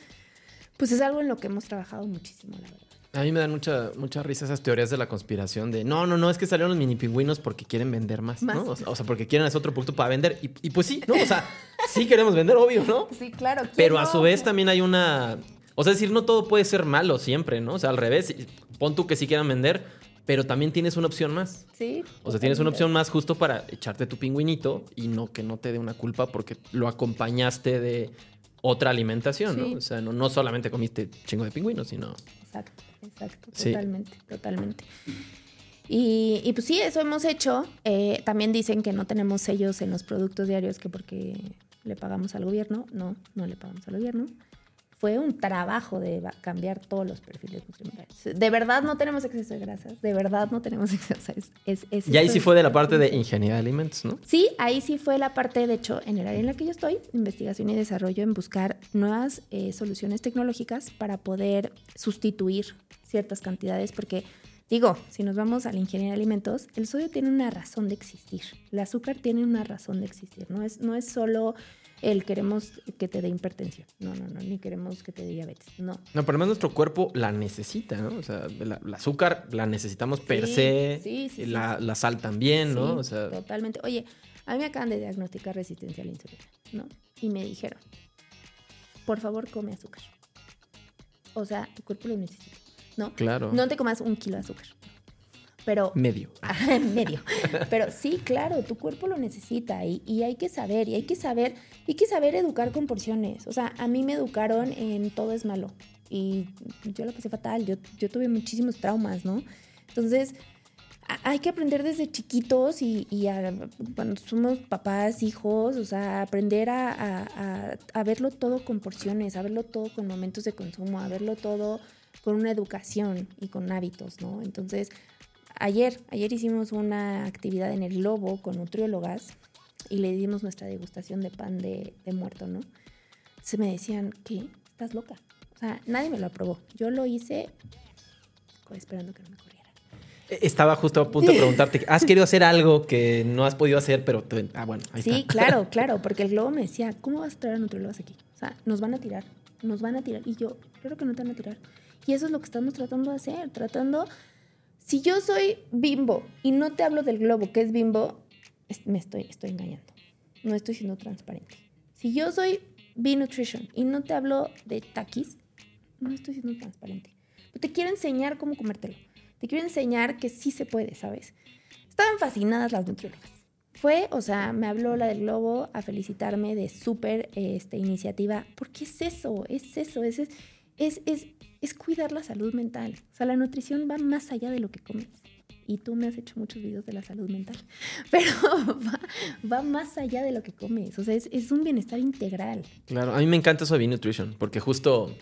pues es algo en lo que hemos trabajado muchísimo, la verdad. A mí me dan mucha, mucha risa esas teorías de la conspiración de no, no, no, es que salieron los mini pingüinos porque quieren vender más, ¿no? O sea, porque quieren hacer otro producto para vender. Y, pues sí, ¿no? O sea, sí queremos vender, obvio, ¿no? Sí, claro. Pero a su vez también hay una. O sea, decir, no todo puede ser malo siempre, ¿no? O sea, al revés, pon tú que sí quieran vender, pero también tienes una opción más. Sí. O sea, tienes una opción más justo para echarte tu pingüinito y no que no te dé una culpa porque lo acompañaste de otra alimentación, ¿no? O sea, no, solamente comiste chingo de pingüinos, sino... Exacto, exacto, totalmente, totalmente. Y, y, pues sí, eso hemos hecho. Eh, también dicen que no tenemos sellos en los productos diarios que porque le pagamos al gobierno. No, no le pagamos al gobierno fue un trabajo de cambiar todos los perfiles nutrimentales. De verdad no tenemos exceso de grasas, de verdad no tenemos exceso. Es, es, y ahí sí fue de la parte de ingeniería de alimentos, ¿no? Sí, ahí sí fue la parte, de hecho, en el área en la que yo estoy, investigación y desarrollo, en buscar nuevas eh, soluciones tecnológicas para poder sustituir ciertas cantidades porque Digo, si nos vamos a la ingeniería de alimentos, el sodio tiene una razón de existir. El azúcar tiene una razón de existir. No es, no es solo el queremos que te dé hipertensión. No, no, no, ni queremos que te dé diabetes. No. No, lo menos nuestro cuerpo la necesita, ¿no? O sea, el azúcar la necesitamos per se. Sí, sí, la, la, sal también, ¿no? O sea, totalmente. Oye, a mí me acaban de diagnosticar resistencia a la insulina, ¿no? Y me dijeron, por favor, come azúcar. O sea, tu cuerpo lo necesita. ¿no? Claro. No te comas un kilo de azúcar. Pero, medio. medio. Pero sí, claro, tu cuerpo lo necesita y, y, hay que saber, y hay que saber, hay que saber educar con porciones. O sea, a mí me educaron en todo es malo y yo lo pasé fatal, yo, yo tuve muchísimos traumas, ¿no? Entonces, hay que aprender desde chiquitos y, y cuando somos papás, hijos, o sea, aprender a, a, a, verlo todo con porciones, a verlo todo con momentos de consumo, a verlo todo con una educación y con hábitos, ¿no? Entonces, ayer, ayer hicimos una actividad en el Globo con nutriólogas y le dimos nuestra degustación de pan de, muerto, ¿no? Se me decían, ¿qué? ¿Estás loca? O sea, nadie me lo aprobó. Yo lo hice esperando que no me corriera. E, estaba justo a punto de preguntarte, ¿has querido hacer algo que no has podido hacer, pero... ah, bueno, ahí Sí, claro, claro, porque el globo me decía, ¿cómo vas a traer a nutriólogas aquí? O sea, nos van a tirar, nos van a tirar. Y yo, creo que no te van a tirar. Y eso es lo que estamos tratando de hacer, tratando... Si yo soy bimbo y no te hablo del globo, que es bimbo, me estoy, estoy engañando. No estoy siendo transparente. Si yo soy B-Nutrition y no te hablo de taquis, no estoy siendo transparente. te quiero enseñar cómo comértelo. Te quiero enseñar que sí se puede, ¿sabes? Estaban fascinadas las nutriólogas. Fue, o sea, me habló la del globo a felicitarme de súper este, iniciativa, porque es eso, es eso, es, es, es, es cuidar la salud mental. O sea, la nutrición va más allá de lo que comes. Y tú me has hecho muchos videos de la salud mental, pero va, más allá de lo que comes. O sea, es, un bienestar integral. Claro, a mí me encanta eso de Nutrition, porque justo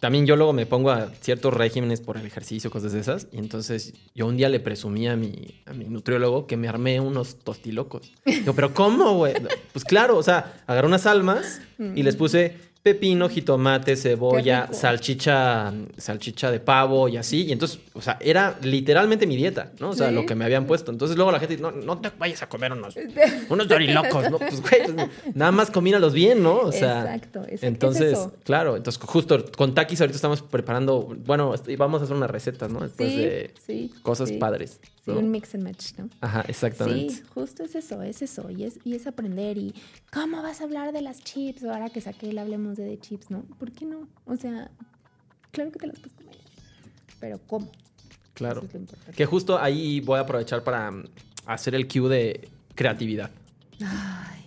también yo luego me pongo a ciertos regímenes por el ejercicio, cosas de esas. Y entonces yo un día le presumí a mi, a mi nutriólogo que me armé unos tostilocos. Digo, pero ¿cómo, güey? Pues claro, o sea, agarré unas almas y les puse pepino, jitomate, cebolla, salchicha, salchicha de pavo y así. Y entonces, o sea, era literalmente mi dieta, ¿no? O sea, lo que me habían puesto. Entonces luego la gente dice, no, no te vayas a comer unos, unos dorilocos, ¿no? Pues, güey, pues, nada más comínalos bien, ¿no? O sea, exacto, entonces, claro, entonces justo con Takis ahorita estamos preparando, bueno, vamos a hacer una receta, ¿no? Después de cosas padres. Sí, un mix and match, ¿no? Ajá, exactamente. Sí, justo es eso, es eso. Y es, y es aprender. Y ¿cómo vas a hablar de las chips? Ahora que saqué el hablemos de, de chips, ¿no? ¿Por qué no? O sea, claro que te las puedes comer. Pero ¿cómo? Claro. que justo ahí voy a aprovechar para mm, hacer el cue de creatividad. Ay.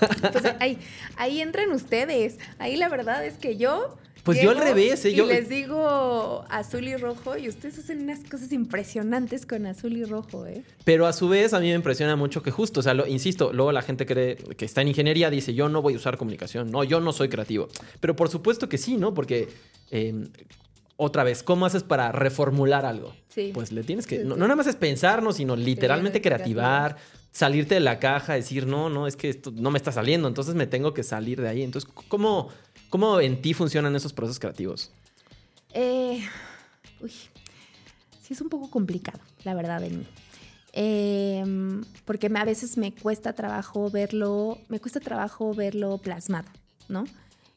Pues ahí, ahí entran ustedes. Ahí la verdad es que yo pues yo al revés, ¿eh? Y les digo azul y rojo y ustedes hacen unas cosas impresionantes con azul y rojo, ¿eh? Pero a su vez a mí me impresiona mucho que justo, o sea, lo, insisto, luego la gente cree que está en ingeniería, dice, yo no voy a usar comunicación, no, yo no soy creativo. Pero por supuesto que sí, ¿no? Porque... Em, otra vez, ¿cómo haces para reformular algo? Sí. Pues le tienes que, no, nada más es pensarnos, sino literalmente creativar, salirte de la caja, decir, no, no, es que esto no me está saliendo, entonces me tengo que salir de ahí. Entonces, ¿cómo, ¿Cómo en ti funcionan esos procesos creativos? Eh, uy, sí es un poco complicado, la verdad, en mí. Em, porque a veces me cuesta trabajo verlo, me cuesta trabajo verlo plasmado, ¿no?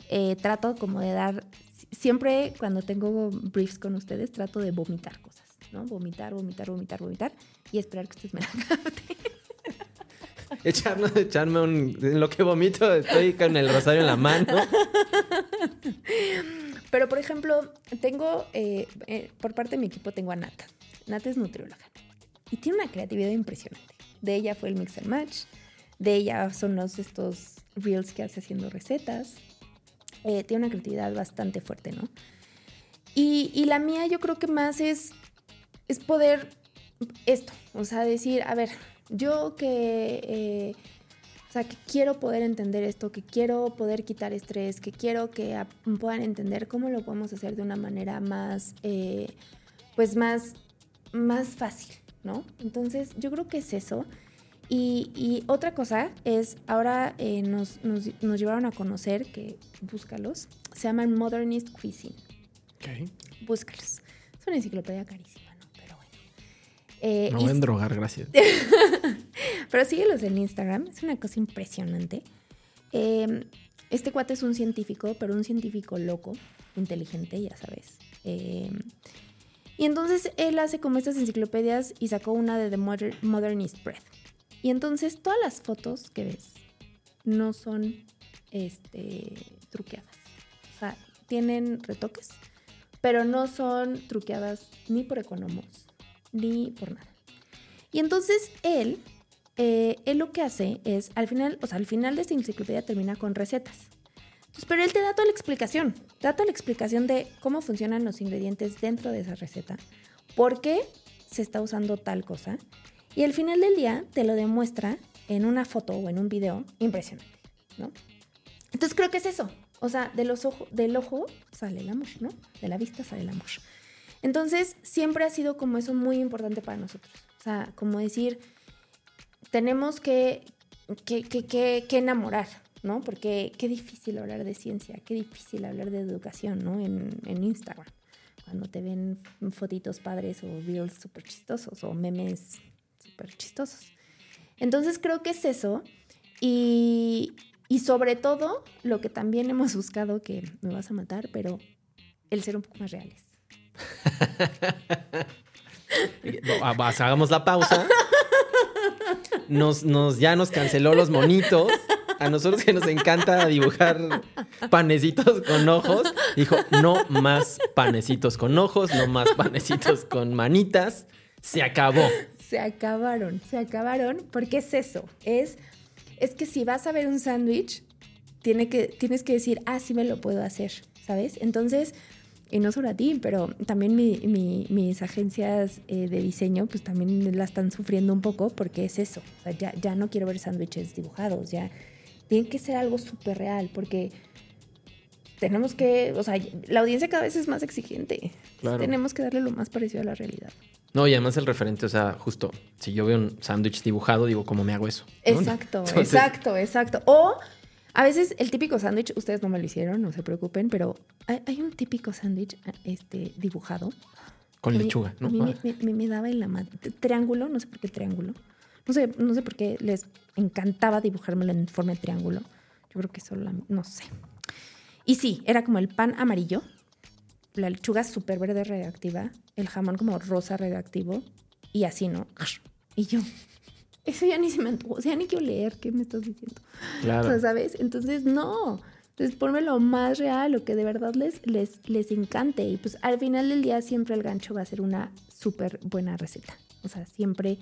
Eh, trato como de dar, siempre cuando tengo briefs con ustedes, trato de vomitar cosas, ¿no? Vomitar, vomitar, vomitar, vomitar y esperar que ustedes me la capten. echarme, echarme un. En lo que vomito, estoy con el rosario en la mano. Pero, por ejemplo, tengo. Eh, eh, por parte de mi equipo, tengo a Nata. Nata es nutrióloga. Y tiene una creatividad impresionante. De ella fue el mix and match. De ella son los estos reels que hace haciendo recetas. Eh, tiene una creatividad bastante fuerte, ¿no? Y, y la mía, yo creo que más es, es poder esto, o sea, decir, a ver, yo que, eh, o sea, que quiero poder entender esto, que quiero poder quitar estrés, que quiero que puedan entender cómo lo podemos hacer de una manera más, eh, pues más, más fácil, ¿no? Entonces, yo creo que es eso. Y, otra cosa es, ahora eh, nos, nos, llevaron a conocer, que búscalos, se llaman Modernist Cuisine. Okay. Búscalos. Es una enciclopedia carísima. Eh, Me y voy a endrogar, gracias. pero síguelos en Instagram, es una cosa impresionante. Eh, este cuate es un científico, pero un científico loco, inteligente, ya sabes. Eh, y entonces él hace como estas enciclopedias y sacó una de The Moder- Modernist Breath. Y entonces todas las fotos que ves no son este, truqueadas. O sea, tienen retoques, pero no son truqueadas ni por economos, ni por nada. Y entonces él, eh, él lo que hace es, al final, o sea, al final de esta enciclopedia termina con recetas. Entonces, pero él te da toda la explicación, te da toda la explicación de cómo funcionan los ingredientes dentro de esa receta, por qué se está usando tal cosa, y al final del día te lo demuestra en una foto o en un video impresionante, ¿no? Entonces creo que es eso, o sea, de los ojo, del ojo sale el amor, ¿no? De la vista sale el amor. Entonces, siempre ha sido como eso muy importante para nosotros. O sea, como decir, tenemos que, que, que, enamorar, ¿no? Porque qué difícil hablar de ciencia, qué difícil hablar de educación, ¿no? En, en Instagram. Cuando te ven fotitos padres o reels súper chistosos o memes súper chistosos. Entonces creo que es eso. Y, y sobre todo, lo que también hemos buscado, que me vas a matar, pero el ser un poco más reales. Ah, hagamos la pausa. Nos, nos, ya nos canceló los monitos. A nosotros que nos encanta dibujar panecitos con ojos. Dijo, no más panecitos con ojos, no más panecitos con manitas. Se acabó. Se acabaron, se acabaron, porque es eso, es, es que si vas a ver un sándwich, tiene que, tienes que decir, ah, sí me lo puedo hacer, ¿sabes? Entonces, y no solo a ti, pero también mi- mi- mis agencias eh, de diseño, pues también la están sufriendo un poco porque es eso, o sea, ya, ya no quiero ver sándwiches dibujados, ya tiene que ser algo súper real, porque tenemos que, o sea, la audiencia cada vez es más exigente, Claro. tenemos que darle lo más parecido a la realidad. No, y además el referente, o sea, justo, si yo veo un sándwich dibujado, digo, ¿cómo me hago eso? ¿No? Exacto, Entonces, exacto, exacto. O a veces el típico sándwich, ustedes no me lo hicieron, no se preocupen, pero hay, hay un típico sándwich este, dibujado. Con lechuga, ¿no? A mí me, Ah. me- me- daba en la madre. Triángulo, no sé por qué triángulo. No sé, no sé por qué les encantaba dibujármelo en forma de triángulo. Yo creo que solo, la- no sé. Y sí, era como el pan amarillo, la lechuga súper verde radioactiva, el jamón como rosa radioactivo y así, ¿no? Y yo, eso ya ni se me antojó, o sea, ni quiero leer, ¿qué me estás diciendo? O sea, Claro. ¿sabes? Entonces, no. Entonces, ponme lo más real, lo que de verdad les, les, les encante. Y pues al final del día siempre el gancho va a ser una súper buena receta. O sea, siempre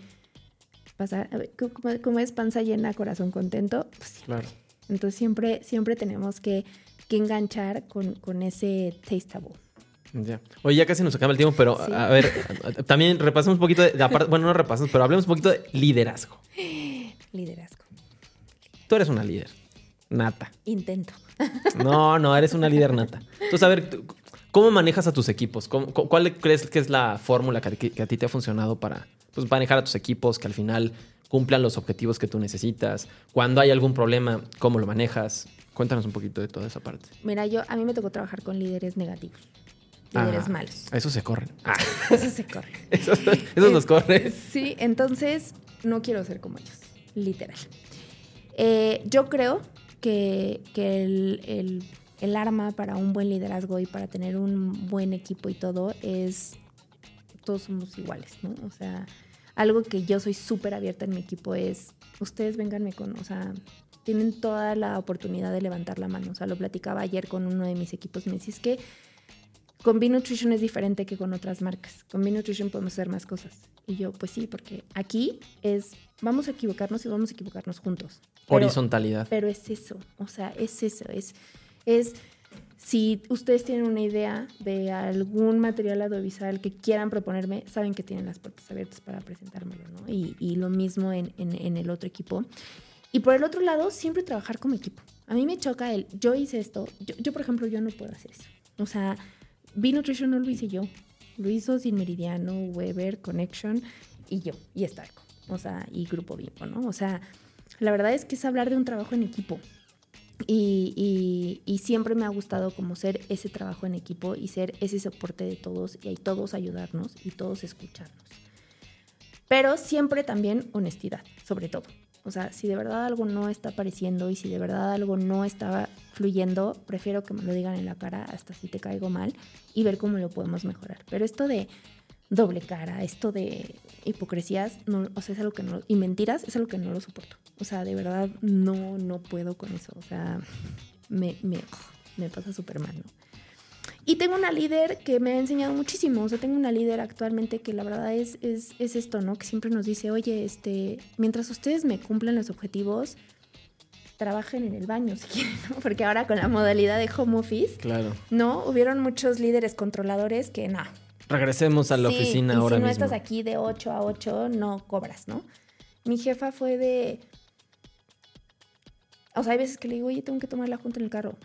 pasa, a ver, como, como es panza llena, corazón contento, pues siempre. Claro. Entonces siempre, siempre tenemos que, que enganchar con, con ese tasteable. Ya. Oye, ya casi nos acaba el tiempo, pero Sí. a ver, también repasemos un poquito de, de aparte- bueno, no repasamos, pero hablemos un poquito de liderazgo. Liderazgo. Tú eres una líder nata. Intento. No, no, eres una líder nata. Entonces, a ver, ¿cómo manejas a tus equipos? ¿Cómo- cu- ¿Cuál crees que es la fórmula que, que- que a ti te ha funcionado para pues, manejar a tus equipos, que al final cumplan los objetivos que tú necesitas? Cuando hay algún problema, ¿cómo lo manejas? Cuéntanos un poquito de toda esa parte. Mira, yo a mí me tocó trabajar con líderes negativos, líderes Ah, malos. Eso se corren. Ah, Eso se corre. eso, eso nos corre. Sí, entonces no quiero ser como ellos, literal. Eh, yo creo que, que el, el- el arma para un buen liderazgo y para tener un buen equipo y todo es todos somos iguales, ¿no? O sea, algo que yo soy súper abierta en mi equipo es, ustedes vénganme con, o sea, tienen toda la oportunidad de levantar la mano. O sea, lo platicaba ayer con uno de mis equipos, me decía, es que con B-Nutrition es diferente que con otras marcas. Con B-Nutrition podemos hacer más cosas. Y yo, pues sí, porque aquí es, vamos a equivocarnos y vamos a equivocarnos juntos. Pero- Horizontalidad. pero es eso, o sea, es eso, es, es si ustedes tienen una idea de algún material audiovisual que quieran proponerme, saben que tienen las puertas abiertas para presentármelo, ¿no? Y, y lo mismo en, en- en el otro equipo. Y por el otro lado, siempre trabajar como equipo. A mí me choca el, yo hice esto, yo, yo, por ejemplo, yo no puedo hacer eso. O sea, B-Nutrition no lo hice yo, lo hizo Sin Meridiano, Weber, Connection y yo, y Starco, o sea, y Grupo Bimbo, ¿no? O sea, la verdad es que es hablar de un trabajo en equipo. Y, y- siempre me ha gustado como ser ese trabajo en equipo y ser ese soporte de todos y todos ayudarnos y todos escucharnos. Pero siempre también honestidad, sobre todo. O sea, si de verdad algo no está apareciendo y si de verdad algo no está fluyendo, prefiero que me lo digan en la cara hasta si te caigo mal y ver cómo lo podemos mejorar. Pero esto de doble cara, esto de hipocresías, no, o sea, es algo que no, y mentiras es algo que no lo soporto. O sea, de verdad no, no puedo con eso. O sea, me, me, me pasa súper mal, ¿no? Y tengo una líder que me ha enseñado muchísimo. O sea, tengo una líder actualmente que la verdad es, es, es esto, ¿no? Que siempre nos dice, oye, este, mientras ustedes me cumplen los objetivos, trabajen en el baño si quieren, ¿no? Porque ahora con la modalidad de home office, Claro. ¿no? Hubieron muchos líderes controladores que no. Regresemos a la Sí, oficina y ahora si no mismo. estás aquí de 8 a 8, no cobras, ¿no? Mi jefa fue de... O sea, hay veces que le digo, oye, tengo que tomar la junta en el carro.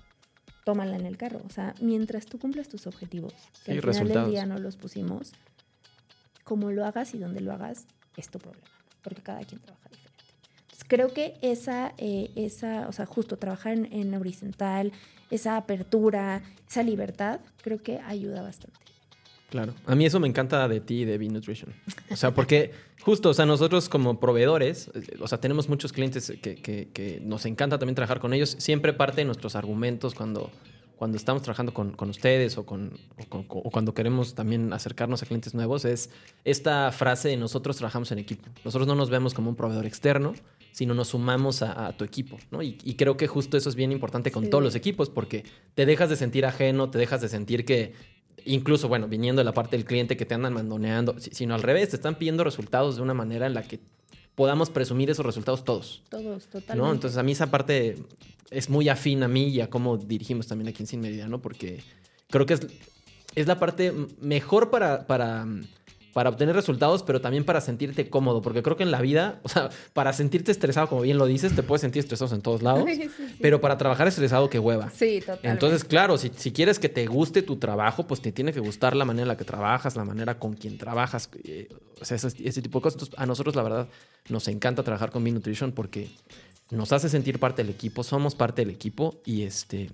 Tómala en el carro. O sea, mientras tú cumples tus objetivos, que Sí, al final resultados. del día no los pusimos, como lo hagas y donde lo hagas, es tu problema. Porque cada quien trabaja diferente. Entonces, creo que esa, eh, esa, o sea, justo trabajar en, en horizontal, esa apertura, esa libertad, creo que ayuda bastante. Claro. A mí eso me encanta de ti y de B-Nutrition. O sea, porque justo, o sea, nosotros como proveedores, eh, o sea, tenemos muchos clientes que, que- que nos encanta también trabajar con ellos. Siempre parte de nuestros argumentos cuando, cuando estamos trabajando con, con ustedes o, con, o con- o cuando queremos también acercarnos a clientes nuevos es esta frase de nosotros trabajamos en equipo. Nosotros no nos vemos como un proveedor externo, sino nos sumamos a, a tu equipo, ¿no? Y, y creo que justo eso es bien importante con Sí. todos los equipos porque te dejas de sentir ajeno, te dejas de sentir que incluso, bueno, viniendo de la parte del cliente que te andan mandoneando, si- sino al revés, te están pidiendo resultados de una manera en la que podamos presumir esos resultados todos. Todos, totalmente. ¿no? Entonces a mí esa parte es muy afín a mí y a cómo dirigimos también aquí en Sin Medida, ¿no? Porque creo que es, es la parte mejor para, para, para obtener resultados, pero también para sentirte cómodo, porque creo que en la vida, o sea, para sentirte estresado, como bien lo dices, te puedes sentir estresado en todos lados, Sí, sí, sí. pero para trabajar estresado, qué hueva. Sí, totalmente. Entonces, claro, si, si quieres que te guste tu trabajo, pues te tiene que gustar la manera en la que trabajas, la manera con quien trabajas, eh, o sea, ese, ese tipo de cosas. Entonces, a nosotros, la verdad, nos encanta trabajar con B-Nutrition porque nos hace sentir parte del equipo, somos parte del equipo y este.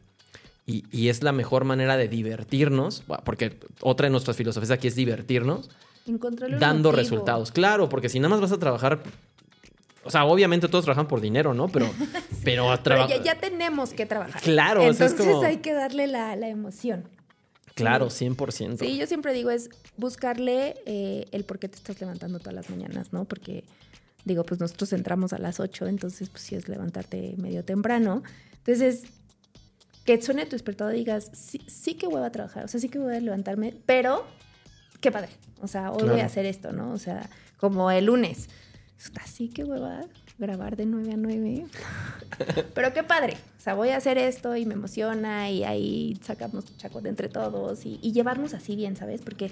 Y, y es la mejor manera de divertirnos, porque otra de nuestras filosofías aquí es divertirnos, dando resultados. Claro, porque si nada más vas a trabajar, o sea, obviamente todos trabajan por dinero, ¿no? Pero, pero a Pero trabajar. ya, ya tenemos que trabajar. Claro, sea, es Entonces como- hay que darle la, la emoción. Claro, 100%. Sí, yo siempre digo es buscarle eh, el por qué te estás levantando todas las mañanas, ¿no? Porque, digo, pues nosotros entramos a las 8, entonces pues sí es levantarte medio temprano. Entonces, que suene tu despertador y digas, sí, sí que voy a trabajar, o sea, sí que voy a levantarme, pero qué padre. O sea, hoy voy a hacer esto, ¿no? O sea, como el lunes. Así que voy a grabar de 9 a 9. Pero qué padre. O sea, voy a hacer esto y me emociona y ahí sacamos chacote entre todos y, y llevarnos así bien, ¿sabes? Porque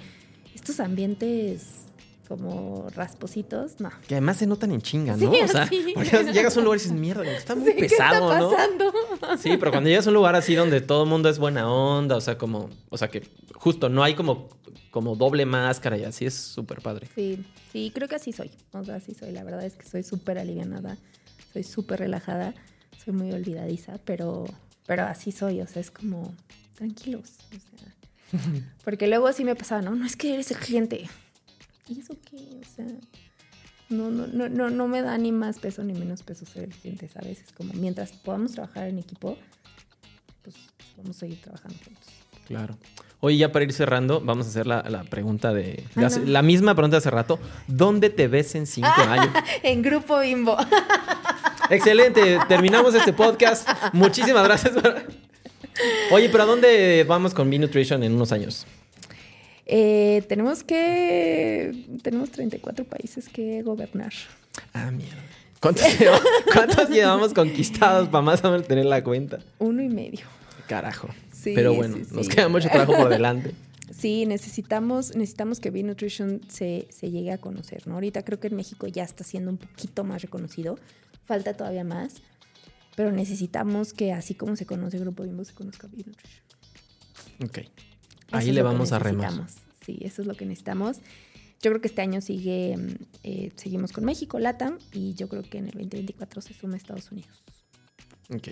estos ambientes como raspositos, no. Que además se notan en chinga, ¿no? Sí, o sea, sí. porque llegas a un lugar y dices, mierda, está muy Sí, ¿Qué pesado, está ¿no? pasando? Sí, pero cuando llegas a un lugar así donde todo el mundo es buena onda, o sea, como, o sea, que justo no hay como, como doble máscara y así es súper padre. Sí, sí, creo que así soy. O sea, así soy. La verdad es que soy súper alivianada, soy súper relajada, soy muy olvidadiza, pero, pero así soy. O sea, es como tranquilos. O sea, porque luego sí me pasaba, no, no es que eres el cliente. ¿Y eso qué? O sea, no, no, no, no, no me da ni más peso ni menos peso ser el cliente, ¿sabes? Es como mientras podamos trabajar en equipo, pues vamos a seguir trabajando juntos. Claro. Oye, ya para ir cerrando, vamos a hacer la, la pregunta de, no. la misma pregunta de hace rato. ¿Dónde te ves en cinco años? en Grupo Bimbo. Excelente, terminamos este podcast. Muchísimas gracias. Oye, pero ¿a dónde vamos con B-Nutrition en unos años? Eh, tenemos que. Tenemos 34 países que gobernar. Ah, mierda. ¿Cuántos, lleva- cuántos llevamos conquistados para más o menos tener la cuenta? Uno y medio. Carajo. Sí, Pero bueno, sí, nos sí. queda mucho trabajo por delante. Sí, necesitamos, necesitamos que B-Nutrition se, se llegue a conocer, ¿no? Ahorita creo que en México ya está siendo un poquito más reconocido. Falta todavía más. Pero necesitamos que así como se conoce Grupo Bimbo, se conozca B-Nutrition. Ok. Eso Ahí le vamos a remar. Sí, eso es lo que necesitamos. Yo creo que este año sigue, eh, seguimos con México, LATAM, y yo creo que en el 2024 se suma Estados Unidos. Ok.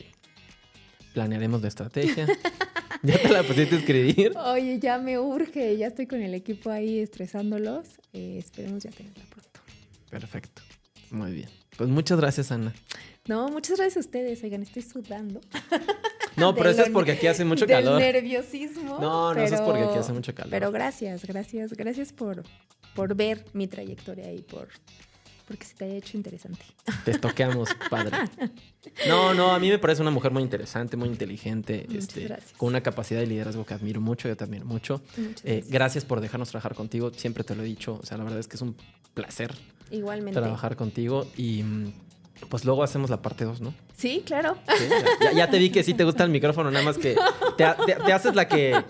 Planearemos la estrategia. ¿Ya te la pusiste a escribir? Oye, ya me urge, ya estoy con el equipo ahí estresándolos. Eh, esperemos ya tenerla pronto. Perfecto. Muy bien. Pues muchas gracias, Ana. No, muchas gracias a ustedes. Oigan, estoy sudando. No, pero eso es porque aquí hace mucho del calor. nerviosismo. No, no, eso es porque aquí hace mucho calor. Pero gracias, gracias, gracias por, por ver mi trayectoria y por porque se te haya hecho interesante. Te estoqueamos, padre. No, no, a mí me parece una mujer muy interesante, muy inteligente, este, con una capacidad de liderazgo que admiro mucho, yo te admiro mucho. Eh, gracias. gracias por dejarnos trabajar contigo, siempre te lo he dicho, o sea, la verdad es que es un placer Igualmente. trabajar contigo y mm, pues luego hacemos la parte 2, ¿no? Sí, claro. Sí, ya, ya te vi que sí te gusta el micrófono, nada más que te, te- te haces la que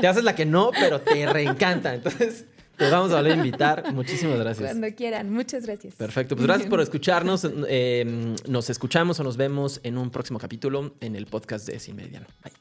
te haces la que no, pero te reencanta. Entonces, te vamos a volver a invitar. Muchísimas gracias. Cuando quieran. Muchas gracias. Perfecto, pues gracias por escucharnos. Eh, nos escuchamos o nos vemos en un próximo capítulo en el podcast de Sin Meridiano. Bye.